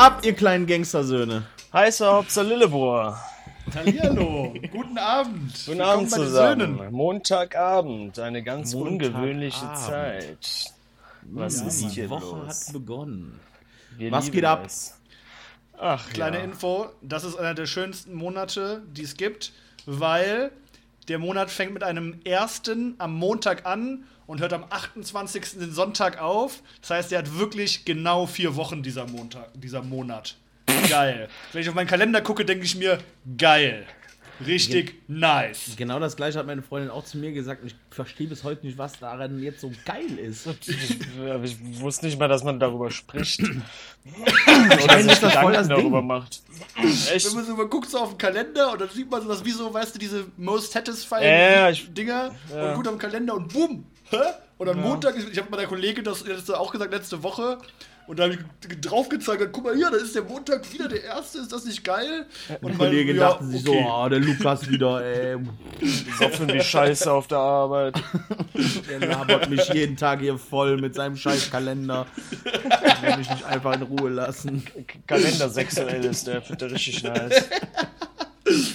ab, ihr kleinen Gangstersöhne? Heißer Hauptsache Lillebohr. Hallihallo, guten Abend. Guten Willkommen Abend zusammen. Söhnen. Montagabend, eine ganz Montagabend. ungewöhnliche Zeit. Was Ja, ist die hier Woche los? hat begonnen. Wir Was geht ab? es. Ach, Kleine ja. Info, das ist einer der schönsten Monate, die es gibt, weil der Monat fängt mit einem ersten am Montag an und hört am 28. den Sonntag auf. Das heißt, der hat wirklich genau vier Wochen dieser Montag, dieser Monat. Geil. Wenn ich auf meinen Kalender gucke, denke ich mir, geil. Richtig nice. Genau das gleiche hat meine Freundin auch zu mir gesagt und ich verstehe bis heute nicht, was daran jetzt so geil ist. Ich wusste nicht mal, dass man darüber spricht. Oder voll das darüber Ding. macht. Echt? Wenn man so mal guckt so auf den Kalender und dann sieht man sowas wie so, weißt du, diese most satisfying ich- Dinger ja. und auf den Kalender und bumm, hä? Und am Montag, ich habe meiner Kollegin das, das auch gesagt letzte Woche und da habe ich drauf gezeigt, guck mal hier, da ist der Montag wieder der erste, ist das nicht geil? Und Die mein- Kollegin ja, dachten sich so, okay. ah, der Lukas wieder, ey, Soffen wie Scheiße auf der Arbeit. der labert mich jeden Tag hier voll mit seinem Scheißkalender. Ich will mich nicht einfach in Ruhe lassen. Kalender sexuell ist der, findet der richtig nice.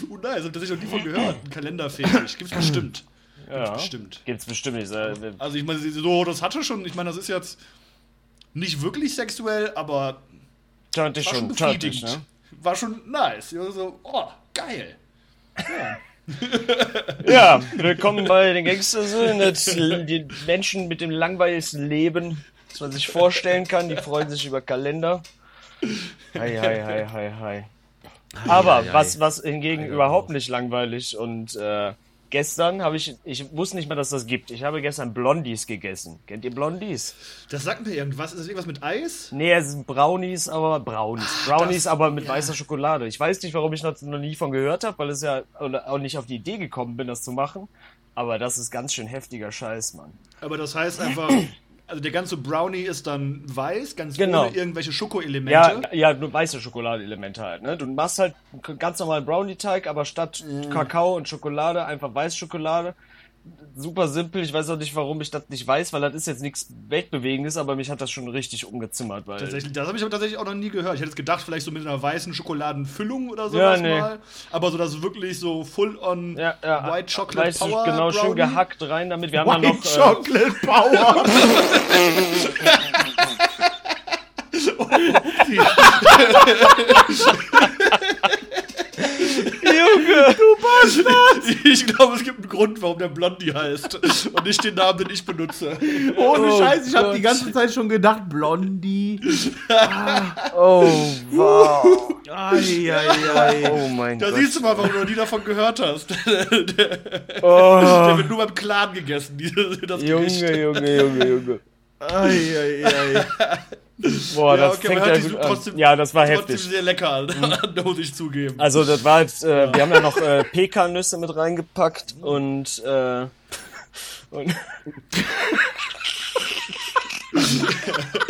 Oh nice, hab tatsächlich noch nie von gehört. Ein Kalenderfetisch, gibt's bestimmt. Ja. Bestimmt. Gibt's bestimmt nicht. äh, Also ich meine, so, das hatte schon, ich meine, das ist jetzt nicht wirklich sexuell, aber dich war schon schon, tönt dich, befriedigend. ne? War schon nice. So, oh, geil. Ja, willkommen bei den Gangstersöhnen. Das- Die Menschen mit dem langweiligsten Leben, das man sich vorstellen kann, die freuen sich über Kalender. Hi, hi, hi, hi, hi. Aber hi, hi. was, was hingegen überhaupt nicht langweilig und äh, gestern habe ich, ich wusste nicht mal, dass das gibt. Ich habe gestern Blondies gegessen. Kennt ihr Blondies? Das sagt mir irgendwas. Ist das irgendwas mit Eis? Nee, es sind Brownies, aber Brownies. Brownies, aber mit weißer Schokolade. Ich weiß nicht, warum ich noch noch nie von gehört habe, weil es ja auch nicht auf die Idee gekommen bin, das zu machen. Aber das ist ganz schön heftiger Scheiß, Mann. Aber das heißt einfach, also der ganze Brownie ist dann weiß, ganz Genau. ohne irgendwelche Ja, Schokoelemente. ja, nur weiße Schokoladeelemente halt, ne? Du machst halt einen ganz normalen Brownie-Teig, aber statt Kakao und Schokolade einfach Weißschokolade. Super simpel. Ich weiß auch nicht, warum ich das nicht weiß, weil das ist jetzt nichts Weltbewegendes, aber mich hat das schon richtig umgezimmert, weil. Tatsächlich, das habe ich aber tatsächlich auch noch nie gehört. Ich hätte jetzt gedacht, vielleicht so mit einer weißen Schokoladenfüllung oder Ja, sowas nee. mal. Aber so das wirklich so full on Ja, ja. White Chocolate weißt du, Power genau, schön Brownie. gehackt rein damit. Wir haben ja White noch. Äh, Chocolate Power! Junge! Ich glaube, es gibt einen Grund, warum der Blondie heißt. Und nicht den Namen, den ich benutze. Ohne Oh Scheiß, ich habe die ganze Zeit schon gedacht, Blondie. Oh, wow. Ai, ai, ai. Oh mein Da Gott. siehst du mal, warum du noch nie davon gehört hast. der Oh, wird nur beim Clan gegessen, das Junge, Gericht. Junge, Junge, Junge. ai, ai, ai. Boah, Ja, das okay, fängt ja gut an. trotzdem- Ja, das war Trotzdem heftig. sehr lecker, an, muss ich zugeben. Also das war halt, äh, wir haben ja noch äh, Pekannüsse mit reingepackt und äh, und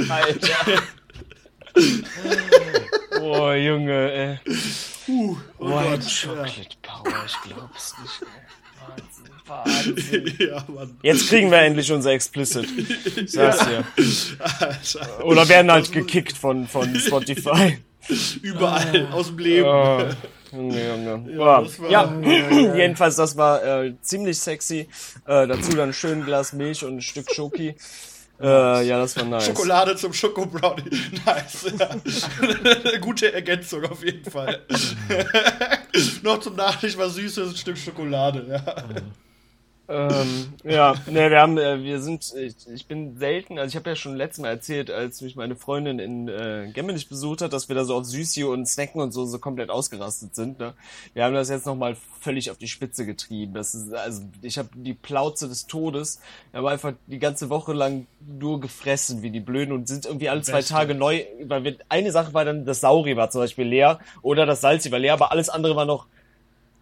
Alter. Boah, Junge, ey. Puh, oh White Gott. Chocolate Power, ich glaub's nicht. ey. Wahnsinn. Ja, Mann. Jetzt kriegen wir endlich unser Explicit. Sag's dir. Oder werden halt gekickt von, von Spotify. Überall aus dem Leben. Oh, Junge, Junge. Ja, Ja, das war- ja. jedenfalls, das war äh, ziemlich sexy. Äh, dazu dann schön Glas Milch und ein Stück Schoki. Äh, ja, das war nice. Schokolade zum Schoko Brownie. Nice. Ja. Gute Ergänzung auf jeden Fall. Noch zum Nachtisch was Süßes, ein Stück Schokolade. Ja. Ähm, ja, ne, wir haben, äh, wir sind, ich, ich bin selten, also ich habe ja schon letztes Mal erzählt, als mich meine Freundin in äh, Gemmenich besucht hat, dass wir da so auf Süßi und Snacken und so so komplett ausgerastet sind. Ne? Wir haben das jetzt nochmal völlig auf die Spitze getrieben. Das ist, also ich habe die Plauze des Todes. Wir haben einfach die ganze Woche lang nur gefressen wie die Blöden und sind irgendwie alle zwei Beste. Tage neu, weil wir, eine Sache war dann, das Sauri war zum Beispiel leer oder das Salzi war leer, aber alles andere war noch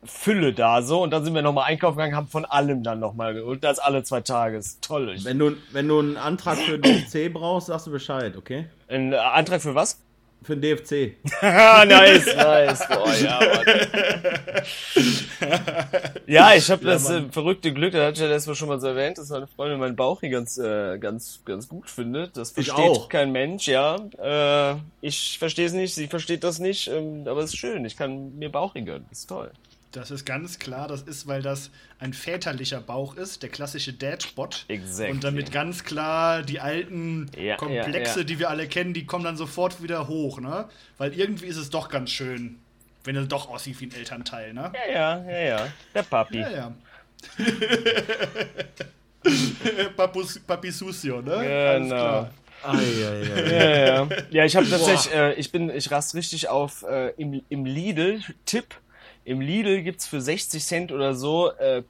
Fülle da so und dann sind wir nochmal einkaufen gegangen, haben von allem dann nochmal und das alle zwei Tage. Ist toll. Wenn du, wenn du einen Antrag für DFC brauchst, sagst du Bescheid, okay? ein äh, Antrag für was? Für den DFC. Nice, nice. Boah, ja, ja, ich habe das äh, verrückte Glück, da hatte ich ja letztes Mal schon mal so erwähnt, dass meine Freundin meinen Bauch hier ganz, äh, ganz, ganz gut findet. Das Ich versteht auch. kein Mensch, ja. Äh, ich verstehe es nicht, sie versteht das nicht, ähm, aber es ist schön. Ich kann mir Bauch gönnen. Das ist toll. Das ist ganz klar, das ist, weil das ein väterlicher Bauch ist, der klassische Dad-Spot. Exactly. Und damit ganz klar die alten Ja, Komplexe, ja, ja. die wir alle kennen, die kommen dann sofort wieder hoch, ne? Weil irgendwie ist es doch ganz schön, wenn er doch aussieht wie ein Elternteil, ne? Ja, ja, ja, ja. Der Papi. Ja, ja. Papus, Papi Susio, ne? Alles Genau. klar. Eieiei. Ja, ja. ja, ich habe tatsächlich, äh, ich bin, ich rast richtig auf äh, im, im Lidl-Tipp. Im Lidl gibt's für 60 Cent oder so äh,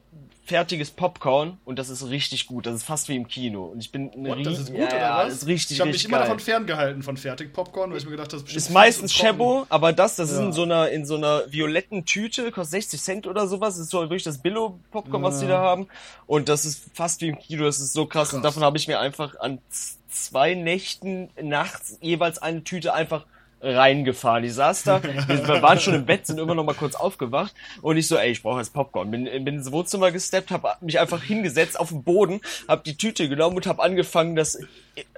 fertiges Popcorn und das ist richtig gut. Das ist fast wie im Kino. Und ich bin ein Und das ist gut, ja, oder ja, was? Ist richtig, ich habe mich immer geil. davon ferngehalten, von Fertig-Popcorn, weil ich mir gedacht habe, das ist Ist meistens und. Chebo, aber das, das ist Ja. in so einer in so einer violetten Tüte, kostet 60 Cent oder sowas. Das ist so wirklich das Billo-Popcorn, was die da haben. Und das ist fast wie im Kino, das ist so krass. Und Krass. davon habe ich mir einfach an zwei Nächten nachts jeweils eine Tüte einfach reingefahren. Ich saß da, wir waren schon im Bett, sind immer noch mal kurz aufgewacht und ich so, ey, ich brauche jetzt Popcorn. Bin, bin ins Wohnzimmer gesteppt, habe mich einfach hingesetzt auf den Boden, habe die Tüte genommen und habe angefangen, das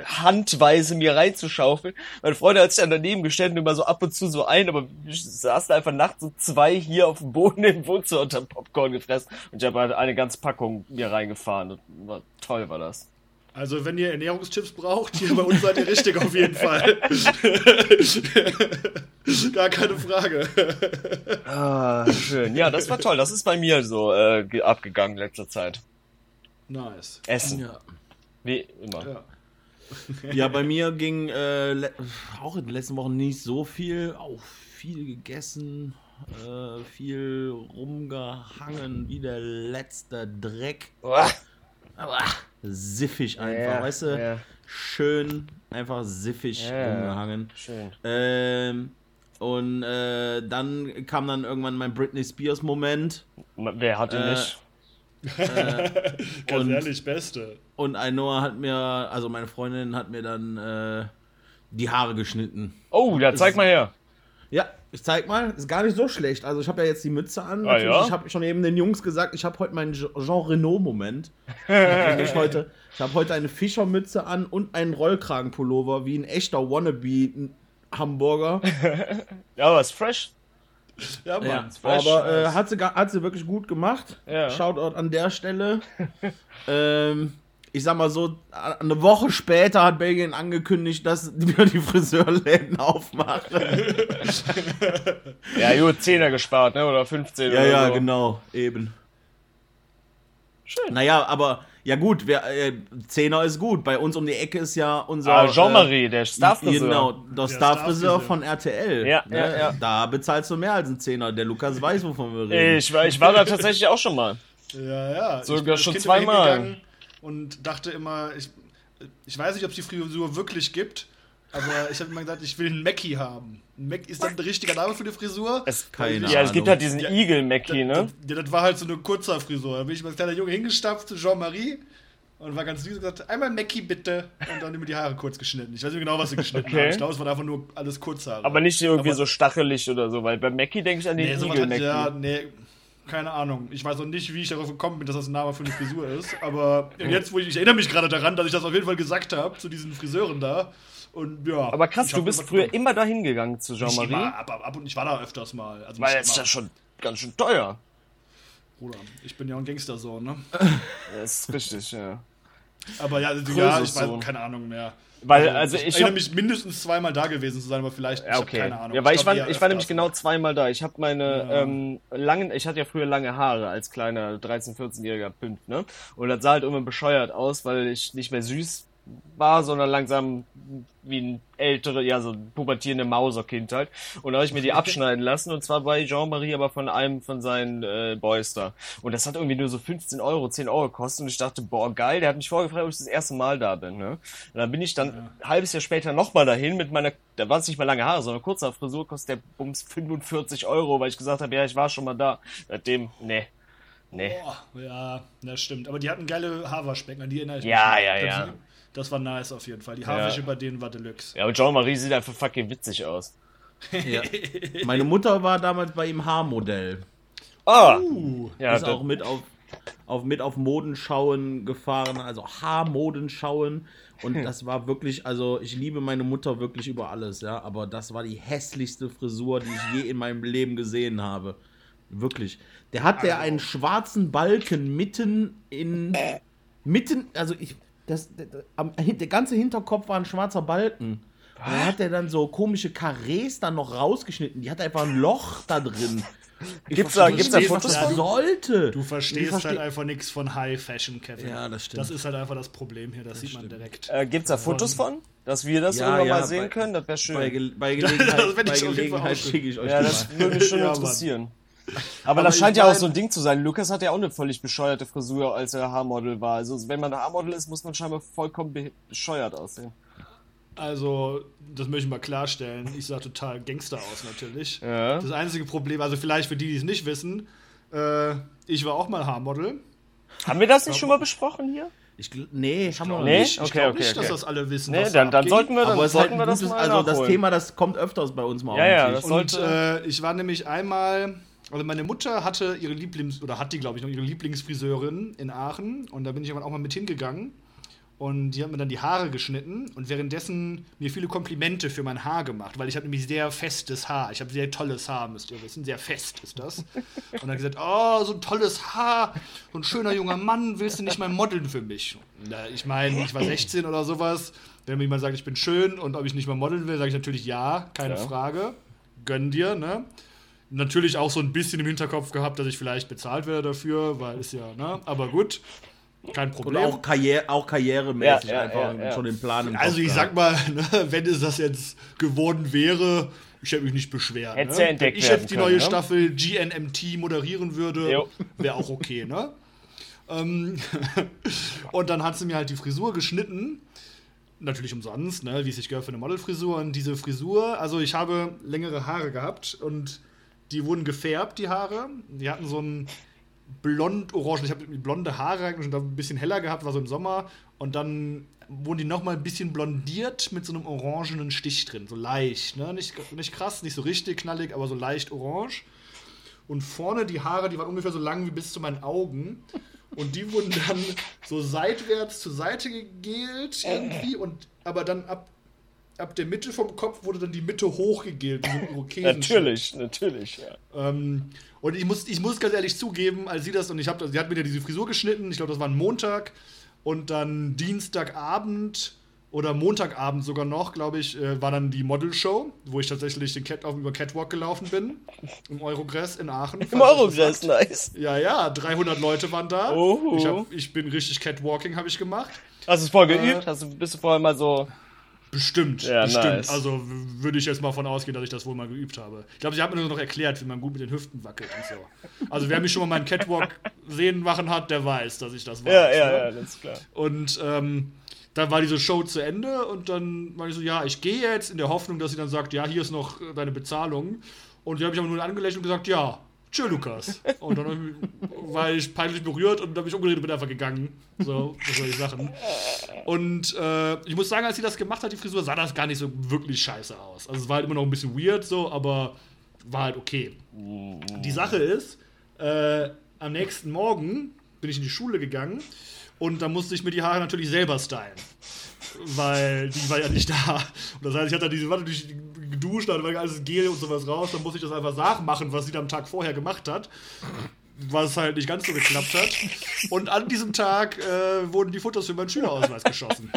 handweise mir reinzuschaufeln. Meine Freundin hat sich dann daneben gestellt und immer so ab und zu so ein, aber ich saß da einfach nachts so zwei hier auf dem Boden im Wohnzimmer und hab Popcorn gefressen und ich habe halt eine ganze Packung mir reingefahren. War, toll war das. Also, wenn ihr Ernährungstipps braucht, hier bei uns seid ihr richtig auf jeden Fall. Gar keine Frage. Ah, schön. Ja, das war toll. Das ist bei mir so äh, ge- abgegangen in letzter Zeit. Nice. Essen. Ja. Wie immer. Ja. Ja, bei mir ging äh, auch in den letzten Wochen nicht so viel. Auch viel gegessen, äh, viel rumgehangen, wie der letzte Dreck. Uah. Aber siffig einfach, Ja, weißt du? ja. Schön, einfach siffig Ja. rumgehangen. Schön. Ähm, und äh, dann kam dann irgendwann mein Britney Spears Moment. Wer hat ihn Äh, nicht? Ganz Und- ehrlich, Beste. Und Ainoa hat mir, also meine Freundin hat mir dann äh, die Haare geschnitten. Oh, da zeig mal her. Ja, ich zeig mal, ist gar nicht so schlecht. Also ich habe ja jetzt die Mütze an. Ah, ja? Ich habe schon eben den Jungs gesagt, ich habe heute meinen Je- Jean Renault Moment. ich heute, ich habe heute eine Fischermütze an und einen Rollkragenpullover wie ein echter wannabe Hamburger. Ja, aber ist fresh. Ja, Mann. Ja, fresh, aber äh, hat, sie, hat sie wirklich gut gemacht. Ja. Shoutout an der Stelle. ähm, ich sag mal so, eine Woche später hat Belgien angekündigt, dass wir die Friseurläden aufmachen. Ja, gut, 10er gespart, ne? Oder 15 ja, oder ja, so. genau, eben. Schön. Naja, aber ja gut, wir, äh, Zehner ist gut. Bei uns um die Ecke ist ja unser. Ah, Jean-Marie, der Äh, Starfriseur. genau, der Der Starfriseur Starfriseur. von RTL. Ja, ne? ja, ja. Da bezahlst du mehr als einen Zehner. Der Lukas weiß, wovon wir reden. Ich war, ich war da tatsächlich auch schon mal. Ja, ja. Sogar schon zweimal. Und dachte immer, ich, ich weiß nicht, ob es die Frisur wirklich gibt, aber ich habe immer gesagt, ich will einen Mackie haben. Ein Mac ist dann der richtige Name für die Frisur? Es, Keine ja, es gibt halt diesen Ja, Eagle Mackie, ne? Das, ja, das war halt so eine kurzer Frisur. Da bin ich als kleiner Junge hingestapft zu Jean-Marie und war ganz süß und gesagt, einmal Mackie bitte. Und dann immer die Haare kurz geschnitten. Ich weiß nicht genau, was sie geschnitten Okay. haben. Ich glaube, es war einfach nur alles Kurzhaare. Aber nicht irgendwie Aber- so stachelig oder so, weil bei Mackie denke ich an den Nee, hat, Mackie. ja, nee, keine Ahnung. Ich weiß auch nicht, wie ich darauf gekommen bin, dass das ein Name für eine Frisur ist. Aber jetzt, wo ich, ich erinnere mich gerade daran, dass ich das auf jeden Fall gesagt habe zu diesen Friseuren da. Und ja. Aber krass, du bist früher immer dahin gegangen zu Jean-Marie. ab, ab, ab und ich war da öfters mal. Also Weil das ist ja schon ganz schön teuer. Bruder, ich bin ja ein Gangstersohn, ne? Das ist richtig, ja. Aber ja, also, ja ich weiß keine Ahnung mehr. Weil, also ich erinnere hab, mich mindestens zweimal da gewesen zu sein, aber vielleicht Ja, ich okay. keine Ahnung. Ja, weil ich, glaub, war, eher ich war nämlich genau zweimal da. Ich habe meine Ja. ähm, langen, ich hatte ja früher lange Haare als kleiner 13-, 14-jähriger Pimp, ne? Und das sah halt immer bescheuert aus, weil ich nicht mehr süß war, sondern langsam wie ein ältere, ja, so pubertierende Mauserkind halt. Und da habe ich mir die abschneiden lassen und zwar bei Jean-Marie, aber von einem von seinen äh, Boys da. Und das hat irgendwie nur so 15 Euro, 10 Euro gekostet und ich dachte, boah, geil, der hat mich vorher gefragt, ob ich das erste Mal da bin, ne? Und dann bin ich dann ein halbes Jahr später nochmal dahin mit meiner, da war es nicht mehr lange Haare, sondern kurzer Frisur, kostet der Bums 45 Euro, weil ich gesagt habe, ja, ich war schon mal da. Seitdem, ne. Nee. Boah, ja, das stimmt. Aber die hatten geile Haarwaschbecken, an die erinnere ich Ja, mich. ja, Das- ja. Das war nice auf jeden Fall. Die Haarwäsche bei denen war Deluxe. Ja, aber Jean-Marie sieht einfach fucking witzig aus. Ja. Meine Mutter war damals bei ihm Haarmodell. Ah! Uh, ja, ist auch mit auf, auf, mit auf Modenschauen gefahren, also Haarmodenschauen. Und das war wirklich, also ich liebe meine Mutter wirklich über alles, ja. Aber das war die hässlichste Frisur, die ich je in meinem Leben gesehen habe. Wirklich. Der hat der einen schwarzen Balken mitten in. Mitten, also ich. Das, der, der, ganze Hinterkopf war ein schwarzer Balken. Und dann hat er dann so komische Karrees dann noch rausgeschnitten. Die hat einfach ein Loch da drin. Ich Gibt's da- gibt's da was Fotos das von? sollte. du verstehst versteh- halt einfach nichts von High Fashion, Kevin. Ja, das stimmt. Das ist halt einfach das Problem hier, das, sieht man direkt. Äh, gibt's da Fotos von? Dass wir das Ja, irgendwann ja, mal sehen bei- können? Das wäre schön. Bei, Ge bei Das Gelegenheit, bei Gelegenheit schicke ich euch ja, das mal. würde mich schon Ja, Mann. interessieren. Aber, das ich scheint ja auch so ein Ding zu sein. Lukas hat ja auch eine völlig bescheuerte Frisur, als er Haarmodel war. Also wenn man ein Haarmodel ist, muss man scheinbar vollkommen be- bescheuert aussehen. Also, das möchte ich mal klarstellen. Ich sah total Gangster aus, natürlich. Ja. Das einzige Problem, also vielleicht für die, die es nicht wissen, äh, ich war auch mal Haarmodel. Haben wir das nicht schon mal besprochen hier? Ich, nee, haben wir noch Nee? nicht. Ich Okay, glaube okay, nicht, dass okay. das alle wissen. Nee, dann, dann sollten wir, dann Aber halt sollten wir das mal also das nachholen. Thema, das kommt öfters bei uns mal Ja, auf den ja, das Und äh, ich war nämlich einmal, also meine Mutter hatte ihre Lieblings- oder hat die, glaube ich, noch ihre Lieblingsfriseurin in Aachen und da bin ich irgendwann auch mal mit hingegangen und die hat mir dann die Haare geschnitten und währenddessen mir viele Komplimente für mein Haar gemacht, weil ich habe nämlich sehr festes Haar. Ich habe sehr tolles Haar, müsst ihr wissen, sehr fest ist das. Und dann gesagt, oh, so ein tolles Haar, so ein schöner junger Mann, willst du nicht mal modeln für mich? Na, ich meine, ich war 16 oder sowas. Wenn mir jemand sagt, ich bin schön und ob ich nicht mal modeln will, sage ich natürlich ja, keine Ja. Frage. Gönn dir, ne? Natürlich auch so ein bisschen im Hinterkopf gehabt, dass ich vielleicht bezahlt werde dafür, weil ist ja, ne? Aber gut, kein Und Problem. auch, Karriere, auch karrieremäßig Ja, ja, einfach ja, ja. schon den Plan im Also Kopf ich gehabt. sag mal, ne, wenn es das jetzt geworden wäre, ich hätte mich nicht beschwert. Hätt's ne? ja entdeckt Wenn ich jetzt die können, neue ne? Staffel GNMT moderieren würde, wäre auch okay, ne? ähm, und dann hat sie mir halt die Frisur geschnitten. Natürlich umsonst, ne? wie es sich gehört für eine Modelfrisur. Und diese Frisur, also ich habe längere Haare gehabt und die wurden gefärbt, die Haare. Die hatten so ein blond-orange. Ich habe blonde Haare eigentlich und da ein bisschen heller gehabt, war so im Sommer. Und dann wurden die nochmal ein bisschen blondiert mit so einem orangenen Stich drin. So leicht, ne? Nicht, nicht krass, nicht so richtig knallig, aber so leicht orange. Und vorne die Haare, die waren ungefähr so lang wie bis zu meinen Augen. Und die wurden dann so seitwärts zur Seite gegelt irgendwie. Und aber dann ab, ab der Mitte vom Kopf wurde dann die Mitte hochgegelt. So. Natürlich, natürlich, ja. Ähm, und ich muss, ich muss ganz ehrlich zugeben, als sie das, und ich habe, sie hat mir ja diese Frisur geschnitten, ich glaube, das war ein Montag, und dann Dienstagabend oder Montagabend sogar noch, glaube ich, äh, war dann die Modelshow, wo ich tatsächlich den Cat auf, über Catwalk gelaufen bin, im Eurogress in Aachen. Im Eurogress, nice. Ja, ja, 300 Leute waren da. Oho. Ich, hab, ich bin richtig Catwalking, habe ich gemacht. Hast du es vorher Äh, geübt? Hast du, bist du vorher mal so. Bestimmt, Ja, bestimmt. nice. Also würde ich jetzt mal von ausgehen, dass ich das wohl mal geübt habe. Ich glaube, sie hat mir nur noch erklärt, wie man gut mit den Hüften wackelt und so. Also wer mich schon mal meinen Catwalk sehen machen hat, der weiß, dass ich das weiß. Ja, ja, ne? ja, das ist klar. Und ähm, dann war diese Show zu Ende und dann war ich so, ja, ich gehe jetzt in der Hoffnung, dass sie dann sagt, ja, hier ist noch äh, deine Bezahlung. Und die habe ich aber nur angelächelt und gesagt, ja, tschö, Lukas. Und dann ich- war ich peinlich berührt und dann habe ich umgedreht und bin einfach gegangen. So, so solche Sachen. Und äh, ich muss sagen, als sie das gemacht hat, die Frisur, sah das gar nicht so wirklich scheiße aus. Also es war halt immer noch ein bisschen weird so, aber war halt okay. Die Sache ist, äh, am nächsten Morgen bin ich in die Schule gegangen und da musste ich mir die Haare natürlich selber stylen. Weil die war ja nicht da. Und das heißt, ich hatte diese Warte durch geduscht, dann war alles Gel und sowas raus, dann musste ich das einfach nachmachen, was sie dann am Tag vorher gemacht hat. Was halt nicht ganz so geklappt hat. Und an diesem Tag äh, wurden die Fotos für meinen Schülerausweis geschossen.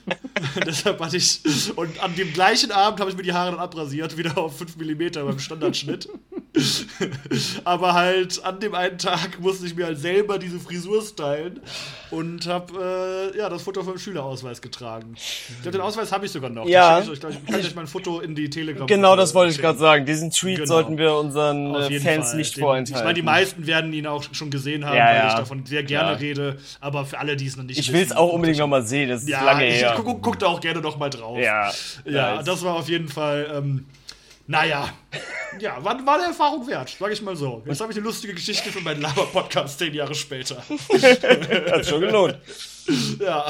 Deshalb hatte ich. Und an dem gleichen Abend habe ich mir die Haare dann abrasiert, wieder auf 5 mm beim Standardschnitt. Aber halt an dem einen Tag musste ich mir halt selber diese Frisur stylen und habe äh, ja, das Foto vom Schülerausweis getragen. Ich glaube, den Ausweis habe ich sogar noch. Ja. schicke Ich, euch. ich kann euch mein Foto in die Telegram. Genau das wollte ich gerade sagen. Diesen Tweet Genau. sollten wir unseren äh, Fans Fall. nicht Den- vorenthalten. Ich meine, die meisten werden ihn auch schon gesehen haben, Ja, weil ja. ich davon sehr gerne Ja. rede. Aber für alle, die es noch nicht ich will es auch unbedingt nochmal sehen. Das ist Ja, lange ich her. guck, guck da auch gerne noch mal drauf. Ja, Ja, nice. das war auf jeden Fall ähm, Naja, ja, war, war eine Erfahrung wert, sag ich mal so. Jetzt habe ich eine lustige Geschichte für meinen Laber-Podcast zehn Jahre später. Hat schon gelohnt. Ja,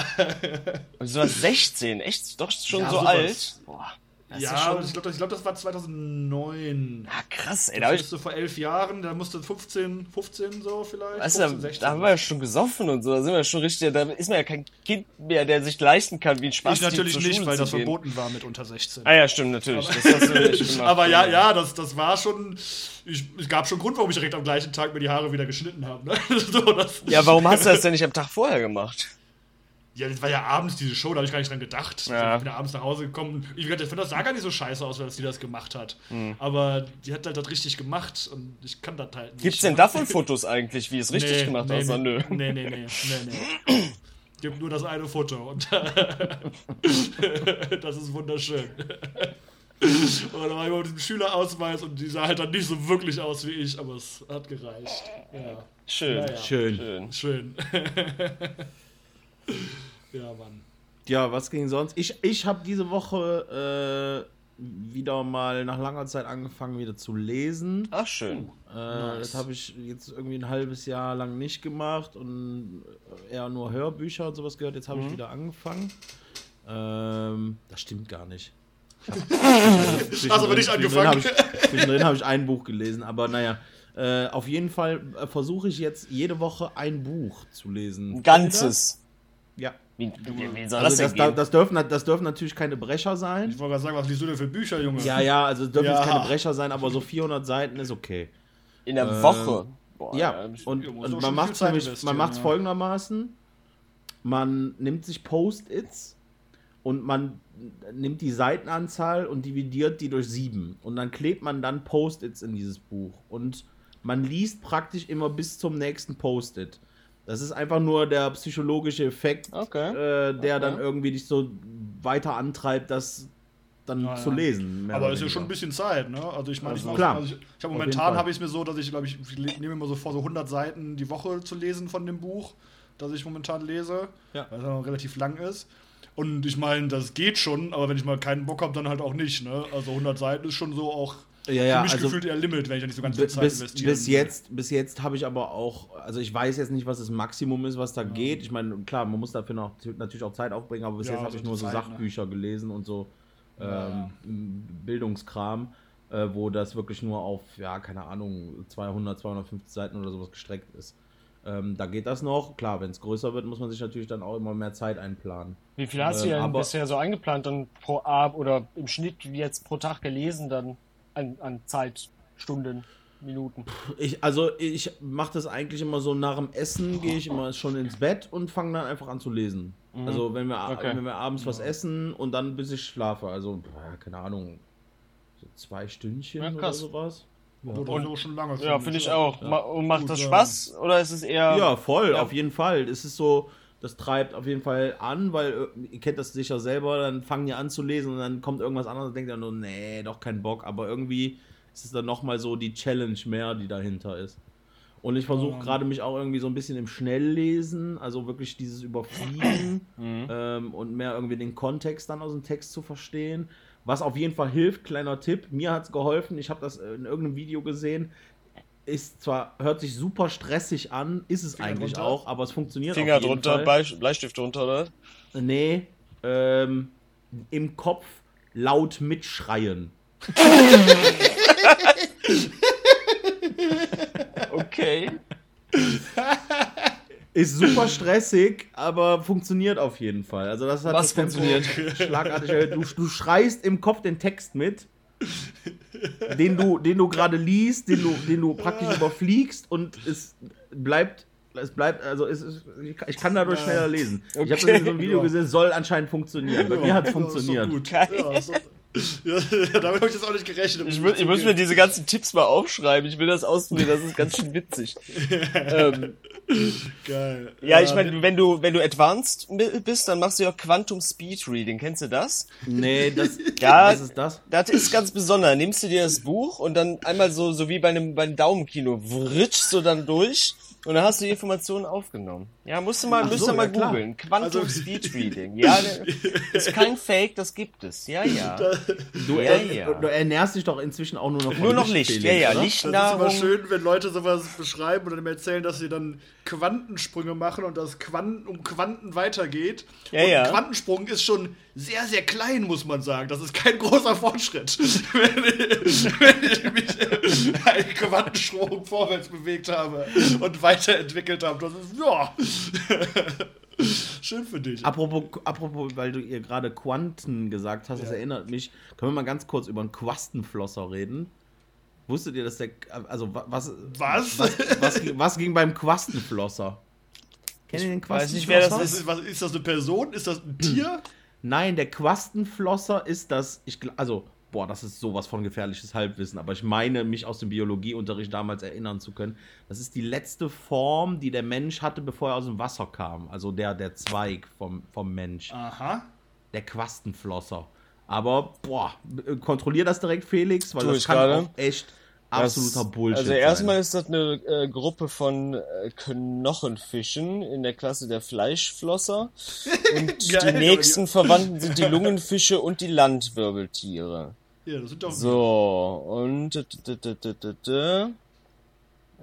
Und du warst 16, echt doch schon Ja, so sowas. alt. Boah, das ja schon... ich glaube, das, glaub, das war 2009. Ah, krass, ey. Da, Da hab bist ich, du vor elf Jahren, da musste 15, 15 so vielleicht. weißt 15, du, 16. da haben wir ja schon gesoffen und so. Da sind wir schon richtig. Da ist man ja kein Kind mehr, der sich leisten kann, wie ein Spaß ich natürlich nicht, weil das verboten war mit unter 16. Ah ja, stimmt, natürlich. Das gemacht. Aber ja, ja, das, das war schon. Ich, es gab schon Grund, warum ich direkt am gleichen Tag mir die Haare wieder geschnitten habe. Ne? so, das, Ja, warum hast du das denn nicht am Tag vorher gemacht? Ja, das war ja abends diese Show, da habe ich gar nicht dran gedacht. Ja. Ich bin ja abends nach Hause gekommen. Ich, ich finde, das sah gar nicht so scheiße aus, als die das gemacht hat. Hm. Aber die hat halt das richtig gemacht und ich kann das halt nicht. Gibt's denn davon Fotos eigentlich, wie es richtig Nee, gemacht nee, hast? nee, Nö. nee, nee, nee, nee, nee. Gibt nur das eine Foto und das ist wunderschön. Und da war ich mit diesem Schülerausweis und die sah halt dann nicht so wirklich aus wie ich, aber es hat gereicht. Ja, Schön. Ja, ja. Schön. Schön. schön. Ja, Mann. Ja, was ging sonst? Ich, ich habe diese Woche äh, wieder mal nach langer Zeit angefangen, wieder zu lesen. Ach, schön. Äh, Das habe ich jetzt irgendwie ein halbes Jahr lang nicht gemacht und eher nur Hörbücher und sowas gehört. Jetzt habe ich wieder angefangen. Ähm, das stimmt gar nicht. Ich hab- Hast aber nicht angefangen. Hab ich, zwischendrin habe ich ein Buch gelesen, aber naja. Äh, auf jeden Fall äh, versuche ich jetzt jede Woche ein Buch zu lesen. Ein ganzes. Ja. Wie, wie, wie soll Also das das, denn da- gehen? das, dürfen, das dürfen natürlich keine Brecher sein. Ich wollte gerade sagen, was liest du denn für Bücher, Junge? Ja, ja, also es dürfen Ja. jetzt keine Brecher sein, aber so 400 Seiten ist okay. In der ähm, Woche. Boah, Ja, und, und man macht investieren, man ja. folgendermaßen: Man nimmt sich Post-its und man nimmt die Seitenanzahl und dividiert die durch sieben und dann klebt man dann Post-its in dieses Buch und man liest praktisch immer bis zum nächsten Post-it. Das ist einfach nur der psychologische Effekt, Okay. äh, der Okay. dann irgendwie dich so weiter antreibt, das dann Ja, zu ja. lesen. Aber oder ist ja schon ein bisschen Zeit, ne? Also ich meine, ich, Also mach- klar. also ich, ich jeden momentan habe ich es mir so, dass ich glaube ich, ich nehme immer so vor, so 100 Seiten die Woche zu lesen von dem Buch, das ich momentan lese, Ja. weil es auch relativ lang ist. Und ich meine, das geht schon, aber wenn ich mal keinen Bock habe, dann halt auch nicht, ne? Also 100 Seiten ist schon so auch Ja, ja, für mich also- gefühlt eher Limit, wenn ich da nicht so ganz viel Bis, Zeit bis, investiere. bis jetzt, bis jetzt habe ich aber auch, also ich weiß jetzt nicht, was das Maximum ist, was da geht. Ich meine, klar, man muss dafür noch natürlich auch Zeit aufbringen, aber bis Ja, jetzt habe so ich nur so Zeit, ne? Sachbücher gelesen und so Ja. ähm, Bildungskram, äh, wo das wirklich nur auf, ja, keine Ahnung, 200, 250 Seiten oder sowas gestreckt ist. Ähm, da geht das noch. Klar, wenn es größer wird, muss man sich natürlich dann auch immer mehr Zeit einplanen. Wie viel hast du Ähm, denn bisher so eingeplant dann pro Abend oder im Schnitt jetzt pro Tag gelesen dann an, an Zeit, Stunden, Minuten? Ich, also ich mache das eigentlich immer so nach dem Essen, gehe ich immer schon ins Bett und fange dann einfach an zu lesen. Also wenn wir, Okay. wenn wir abends was essen und dann bis ich schlafe. Also, keine Ahnung, so zwei Stündchen Ja, oder sowas. Ja, Oder schon lange. Ja, finde ich auch. Ja. Und macht Gut, das ja. Spaß oder ist es eher. ja voll, Ja. auf jeden Fall. Es ist so, das treibt auf jeden Fall an, weil äh, ihr kennt das sicher selber, dann fangen die an zu lesen und dann kommt irgendwas anderes und denkt ihr nur, nee, doch kein Bock. Aber irgendwie ist es dann nochmal so die Challenge mehr, die dahinter ist. Und ich versuche Ja. gerade mich auch irgendwie so ein bisschen im Schnelllesen, also wirklich dieses Überfliegen Mhm. ähm, und mehr irgendwie den Kontext dann aus dem Text zu verstehen. Was auf jeden Fall hilft, kleiner Tipp, mir hat es geholfen, ich habe das in irgendeinem Video gesehen, ist zwar, hört sich super stressig an, ist es Finger eigentlich drunter? auch, aber es funktioniert Finger auf jeden drunter, Fall. Blei- Bleistift drunter, oder? Nee, ähm, im Kopf laut mitschreien. Okay. Ist super stressig, aber funktioniert auf jeden Fall. Also das hat Was das Tempo schlagartig. Du, du schreist im Kopf den Text mit, den du, den du gerade liest, den du, den du praktisch überfliegst und es bleibt, es bleibt, also es ist, ich, ich kann dadurch schneller lesen. Ich habe das in so einem Video Ja. gesehen, soll anscheinend funktionieren. Bei mir hat es funktioniert. doch gut. Ja, so, ja, damit habe ich jetzt auch nicht gerechnet. Ich, will, ich muss mir diese ganzen Tipps mal aufschreiben. Ich will das ausprobieren. Das ist ganz schön witzig. ähm, Geil. ja, ich meine, wenn du, wenn du advanced bi- bist, dann machst du ja Quantum Speed Reading. Kennst du das? Nee, das, Ja. was ist das? Das ist ganz besonders. Nimmst du dir das Buch und dann einmal so, so wie bei einem, bei einem Daumenkino, writschst du dann durch Und dann hast du die Informationen aufgenommen. Ja, musst du mal, Ach müsst so, ihr mal ja, googeln. Quantum Also- Speech Reading. Ja, ist kein Fake, das gibt es. Ja, ja. Du, Ja, er, ja. du ernährst dich doch inzwischen auch nur noch von Nur noch Licht. Felix, Ja, ja, oder? Das ist immer Lichtnahrung. schön, wenn Leute sowas beschreiben und dann erzählen, dass sie dann Quantensprünge machen und das Quanten um Quanten weitergeht. Ja, und ja. Quantensprung ist schon sehr, sehr klein, muss man sagen. Das ist kein großer Fortschritt. wenn, ich, wenn ich mich einen Quantensprung vorwärts bewegt habe und weiterentwickelt habe. Das ist, ja. Schön für dich. Apropos, apropos, weil du ihr gerade Quanten gesagt hast, das Ja. erinnert mich. Können wir mal ganz kurz über einen Quastenflosser reden? Wusstet ihr, dass der. Also, wa- was. Was? Was, was, was ging beim Quastenflosser? Kennt ihr den weiß nicht, wer das ist, was, ist das eine Person? Ist das ein Tier? Nein, der Quastenflosser ist das. Ich, also, boah, das ist sowas von gefährliches Halbwissen, aber ich meine, mich aus dem Biologieunterricht damals erinnern zu können. Das ist die letzte Form, die der Mensch hatte, bevor er aus dem Wasser kam. Also der, der Zweig vom, vom Mensch. Aha. Der Quastenflosser. Aber, boah, kontrollier das direkt, Felix, weil Tu das ich kann gerade. auch echt absoluter Das- Bullshit Also sein. erstmal ist das eine äh, Gruppe von äh, Knochenfischen in der Klasse der Fleischflosser. Und Geil, die nächsten Verwandten sind die Lungenfische und die Landwirbeltiere. Ja, das sind doch. So, und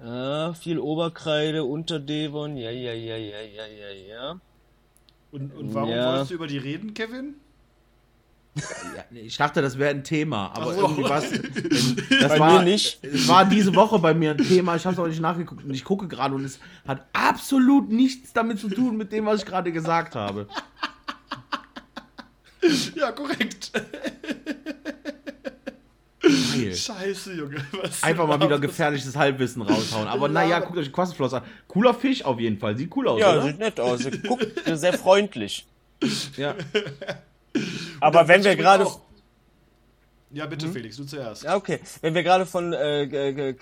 ja, viel Oberkreide, Unterdevon, ja, ja, ja, ja, ja, ja, ja. Und, und warum Ja. wolltest du über die reden, Kevin? Ich dachte, das wäre ein Thema, aber so. irgendwie war es. Das Bei war, mir nicht. Es war diese Woche bei mir ein Thema, ich habe es auch nicht nachgeguckt und ich gucke gerade und es hat absolut nichts damit zu tun mit dem, was ich gerade gesagt habe. Ja, korrekt. Geil. Scheiße, Junge. Was Einfach mal wieder gefährliches Halbwissen raushauen. Aber naja, guckt euch den Quastenfloss an. Cooler Fisch auf jeden Fall. Sieht cool aus, Ja, oder? sieht nett aus. Guckt sehr freundlich. Ja. Aber wenn wir gerade. Ja, bitte, Felix, du zuerst. Ja, okay. Wenn wir gerade von äh,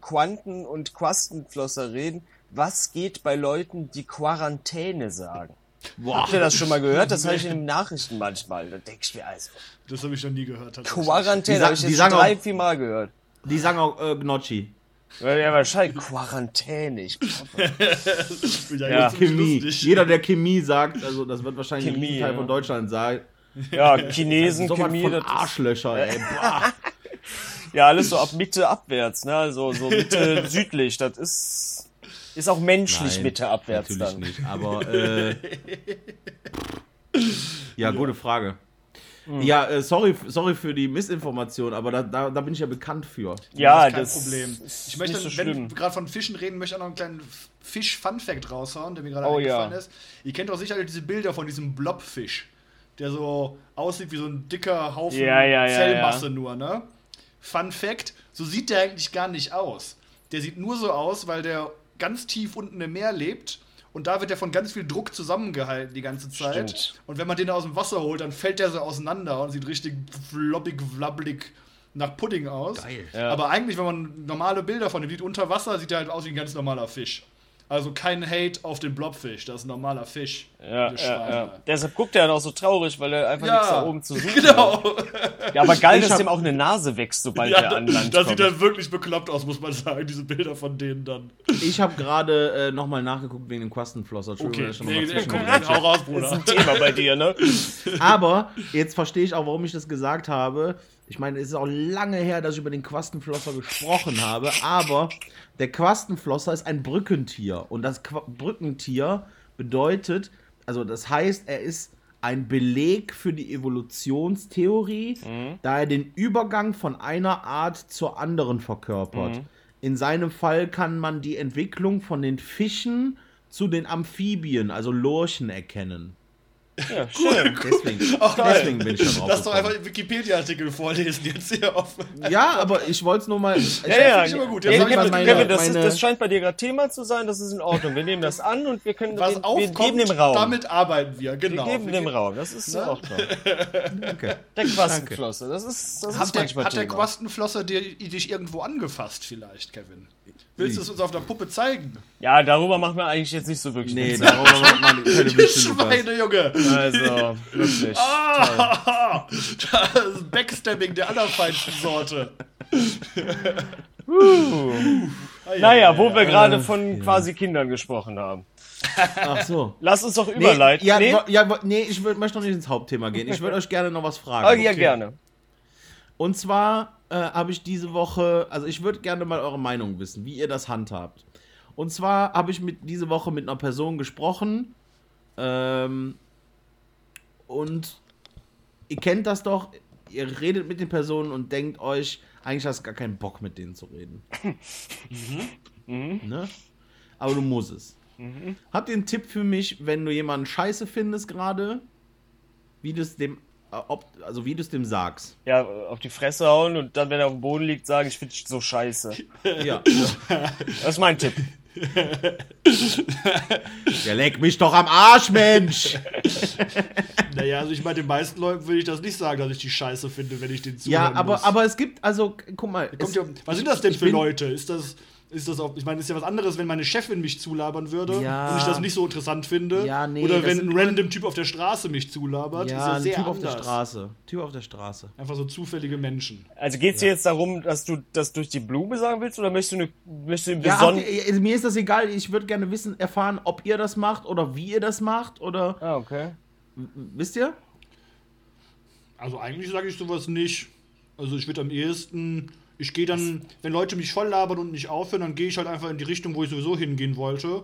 Quanten- und Quastenflosser reden, was geht bei Leuten, die Quarantäne sagen? Boah. Habt ihr das schon mal gehört? Das höre ich in den Nachrichten manchmal. Da denke ich mir, also, Das habe ich noch nie gehört. Quarantäne habe ich die jetzt drei, auch- vier Mal gehört. Die sagen auch äh, Gnocchi. Ja, wahrscheinlich Quarantäne. Ich, ja, Ja. Chemie. Jeder, der Chemie sagt, also das wird wahrscheinlich Chemie, ein Riesenteil ja. von Deutschland sagen. ja, Chinesen, So was Chemie, von das ist, Arschlöcher, ey. Boah. ja, alles so ab Mitte abwärts, ne? Also so Mitte südlich. Das ist, ist auch menschlich Nein, Mitte abwärts Natürlich dann. nicht, aber äh, ja, gute Frage. Hm. Ja, äh, sorry, sorry für die Missinformation, aber da, da, da bin ich ja bekannt für. Ja, das ist kein das Problem. ist Ich möchte, nicht so wenn wir gerade von Fischen reden, möchte ich auch noch einen kleinen Fisch-Fun-Fact raushauen, der mir gerade Oh, eingefallen ja. ist. Ihr kennt doch sicherlich diese Bilder von diesem Blobfisch, der so aussieht wie so ein dicker Haufen Ja, ja, ja, Zellmasse ja. nur, ne? Fun Fact, so sieht der eigentlich gar nicht aus. Der sieht nur so aus, weil der ganz tief unten im Meer lebt und da wird er von ganz viel Druck zusammengehalten die ganze Zeit. Stimmt. Und wenn man den aus dem Wasser holt, dann fällt der so auseinander und sieht richtig floppig, flabblig nach Pudding aus. Geil. Ja. Aber eigentlich, wenn man normale Bilder von dem sieht unter Wasser, sieht er halt aus wie ein ganz normaler Fisch. Also kein Hate auf den Blobfisch, das ist ein normaler Fisch. Ja, ja, ja. Deshalb guckt er dann auch so traurig, weil er einfach Ja, nichts da oben zu suchen hat. Genau. Ja, aber geil, Ich dass hab- dem auch eine Nase wächst, sobald Ja, er an Land da kommt. sieht er wirklich bekloppt aus, muss man sagen, diese Bilder von denen dann. Ich habe gerade äh, nochmal nachgeguckt wegen dem Quastenflosser. Entschuldigung, Okay, noch nee, nee, komm, hau raus, das ist Bruder. ein Thema bei dir, ne? Aber jetzt verstehe ich auch, warum ich das gesagt habe. Ich meine, es ist auch lange her, dass ich über den Quastenflosser gesprochen habe, aber der Quastenflosser ist ein Brückentier. Und das Qua Brückentier bedeutet, also das heißt, er ist ein Beleg für die Evolutionstheorie, da er den Übergang von einer Art zur anderen verkörpert. In seinem Fall kann man die Entwicklung von den Fischen zu den Amphibien, also Lurchen, erkennen. Ja, schön. Deswegen, Ach, deswegen bin ich da drauf Lass doch einfach einen Wikipedia-Artikel vorlesen jetzt hier auf. Ja, aber ich wollte es nur mal. Ich, Ja, ja, ich immer gut. Ja, Kevin, meine- das, ist, scheint bei dir gerade Thema zu sein, das ist in Ordnung. Wir nehmen das an und wir können Was wir, wir aufkommt, geben dem Raum. damit arbeiten wir, wir genau. geben dem Raum, das ist in Ne? Ordnung. Danke. Der Quastenflosse, das ist, das ist Hat der, manchmal hat der Thema. Quastenflosser dir, dich irgendwo angefasst vielleicht, Kevin? Willst du es uns auf der Puppe zeigen? Ja, darüber machen wir eigentlich jetzt nicht so wirklich Nee, darüber macht man keine Witze. Schweine, Junge! Also, wirklich. Ah, das ist Backstabbing der allerfeinsten Sorte. ja, Naja, ja, wo wir gerade von quasi Kindern gesprochen haben. Ach so. Lass uns doch Nee, überleiten. ja, nee? ja, nee, ich würd, möchte noch nicht ins Hauptthema gehen. Ich würde euch gerne noch was fragen. Ah, ja, gerne. Und zwar äh, habe ich diese Woche, also ich würde gerne mal eure Meinung wissen, wie ihr das handhabt. Und zwar habe ich mit, diese Woche mit einer Person gesprochen ähm, und ihr kennt das doch, ihr redet mit den Personen und denkt euch, eigentlich hast du gar keinen Bock mit denen zu reden. Mhm. Ne? Aber du musst es. Habt ihr einen Tipp für mich, wenn du jemanden scheiße findest gerade, wie du es dem, ob, also wie du es dem sagst? Ja, auf die Fresse hauen und dann, wenn er auf dem Boden liegt, sagen, ich finde dich so scheiße. Ja. Das ist mein Tipp. Ja, leck mich doch am Arsch, Mensch! Naja, also ich meine, den meisten Leuten würde ich das nicht sagen, dass ich die scheiße finde, wenn ich den zuhören ja, aber, muss. aber es gibt, also, guck mal. Kommt es, ja, was sind das denn für bin- Leute? Ist das, ist das auch, ich meine, ist ja was anderes, wenn meine Chefin mich zulabern würde Ja. und ich das nicht so interessant finde. Ja, nee, Oder wenn ein random Typ auf der Straße mich zulabert. Ja, ist ja ein sehr Typ anders. auf der Straße. Typ auf der Straße. Einfach so zufällige Menschen. Also geht es dir jetzt darum, dass du das durch die Blume sagen willst oder möchtest du, eine, möchtest du eine Ja, ihr, mir ist das egal. Ich würde gerne wissen, erfahren, ob ihr das macht oder wie ihr das macht oder. Ah, okay. Wisst ihr? Also eigentlich sage ich sowas nicht. Also ich würde am ehesten, ich gehe dann, wenn Leute mich voll labern und nicht aufhören, dann gehe ich halt einfach in die Richtung, wo ich sowieso hingehen wollte.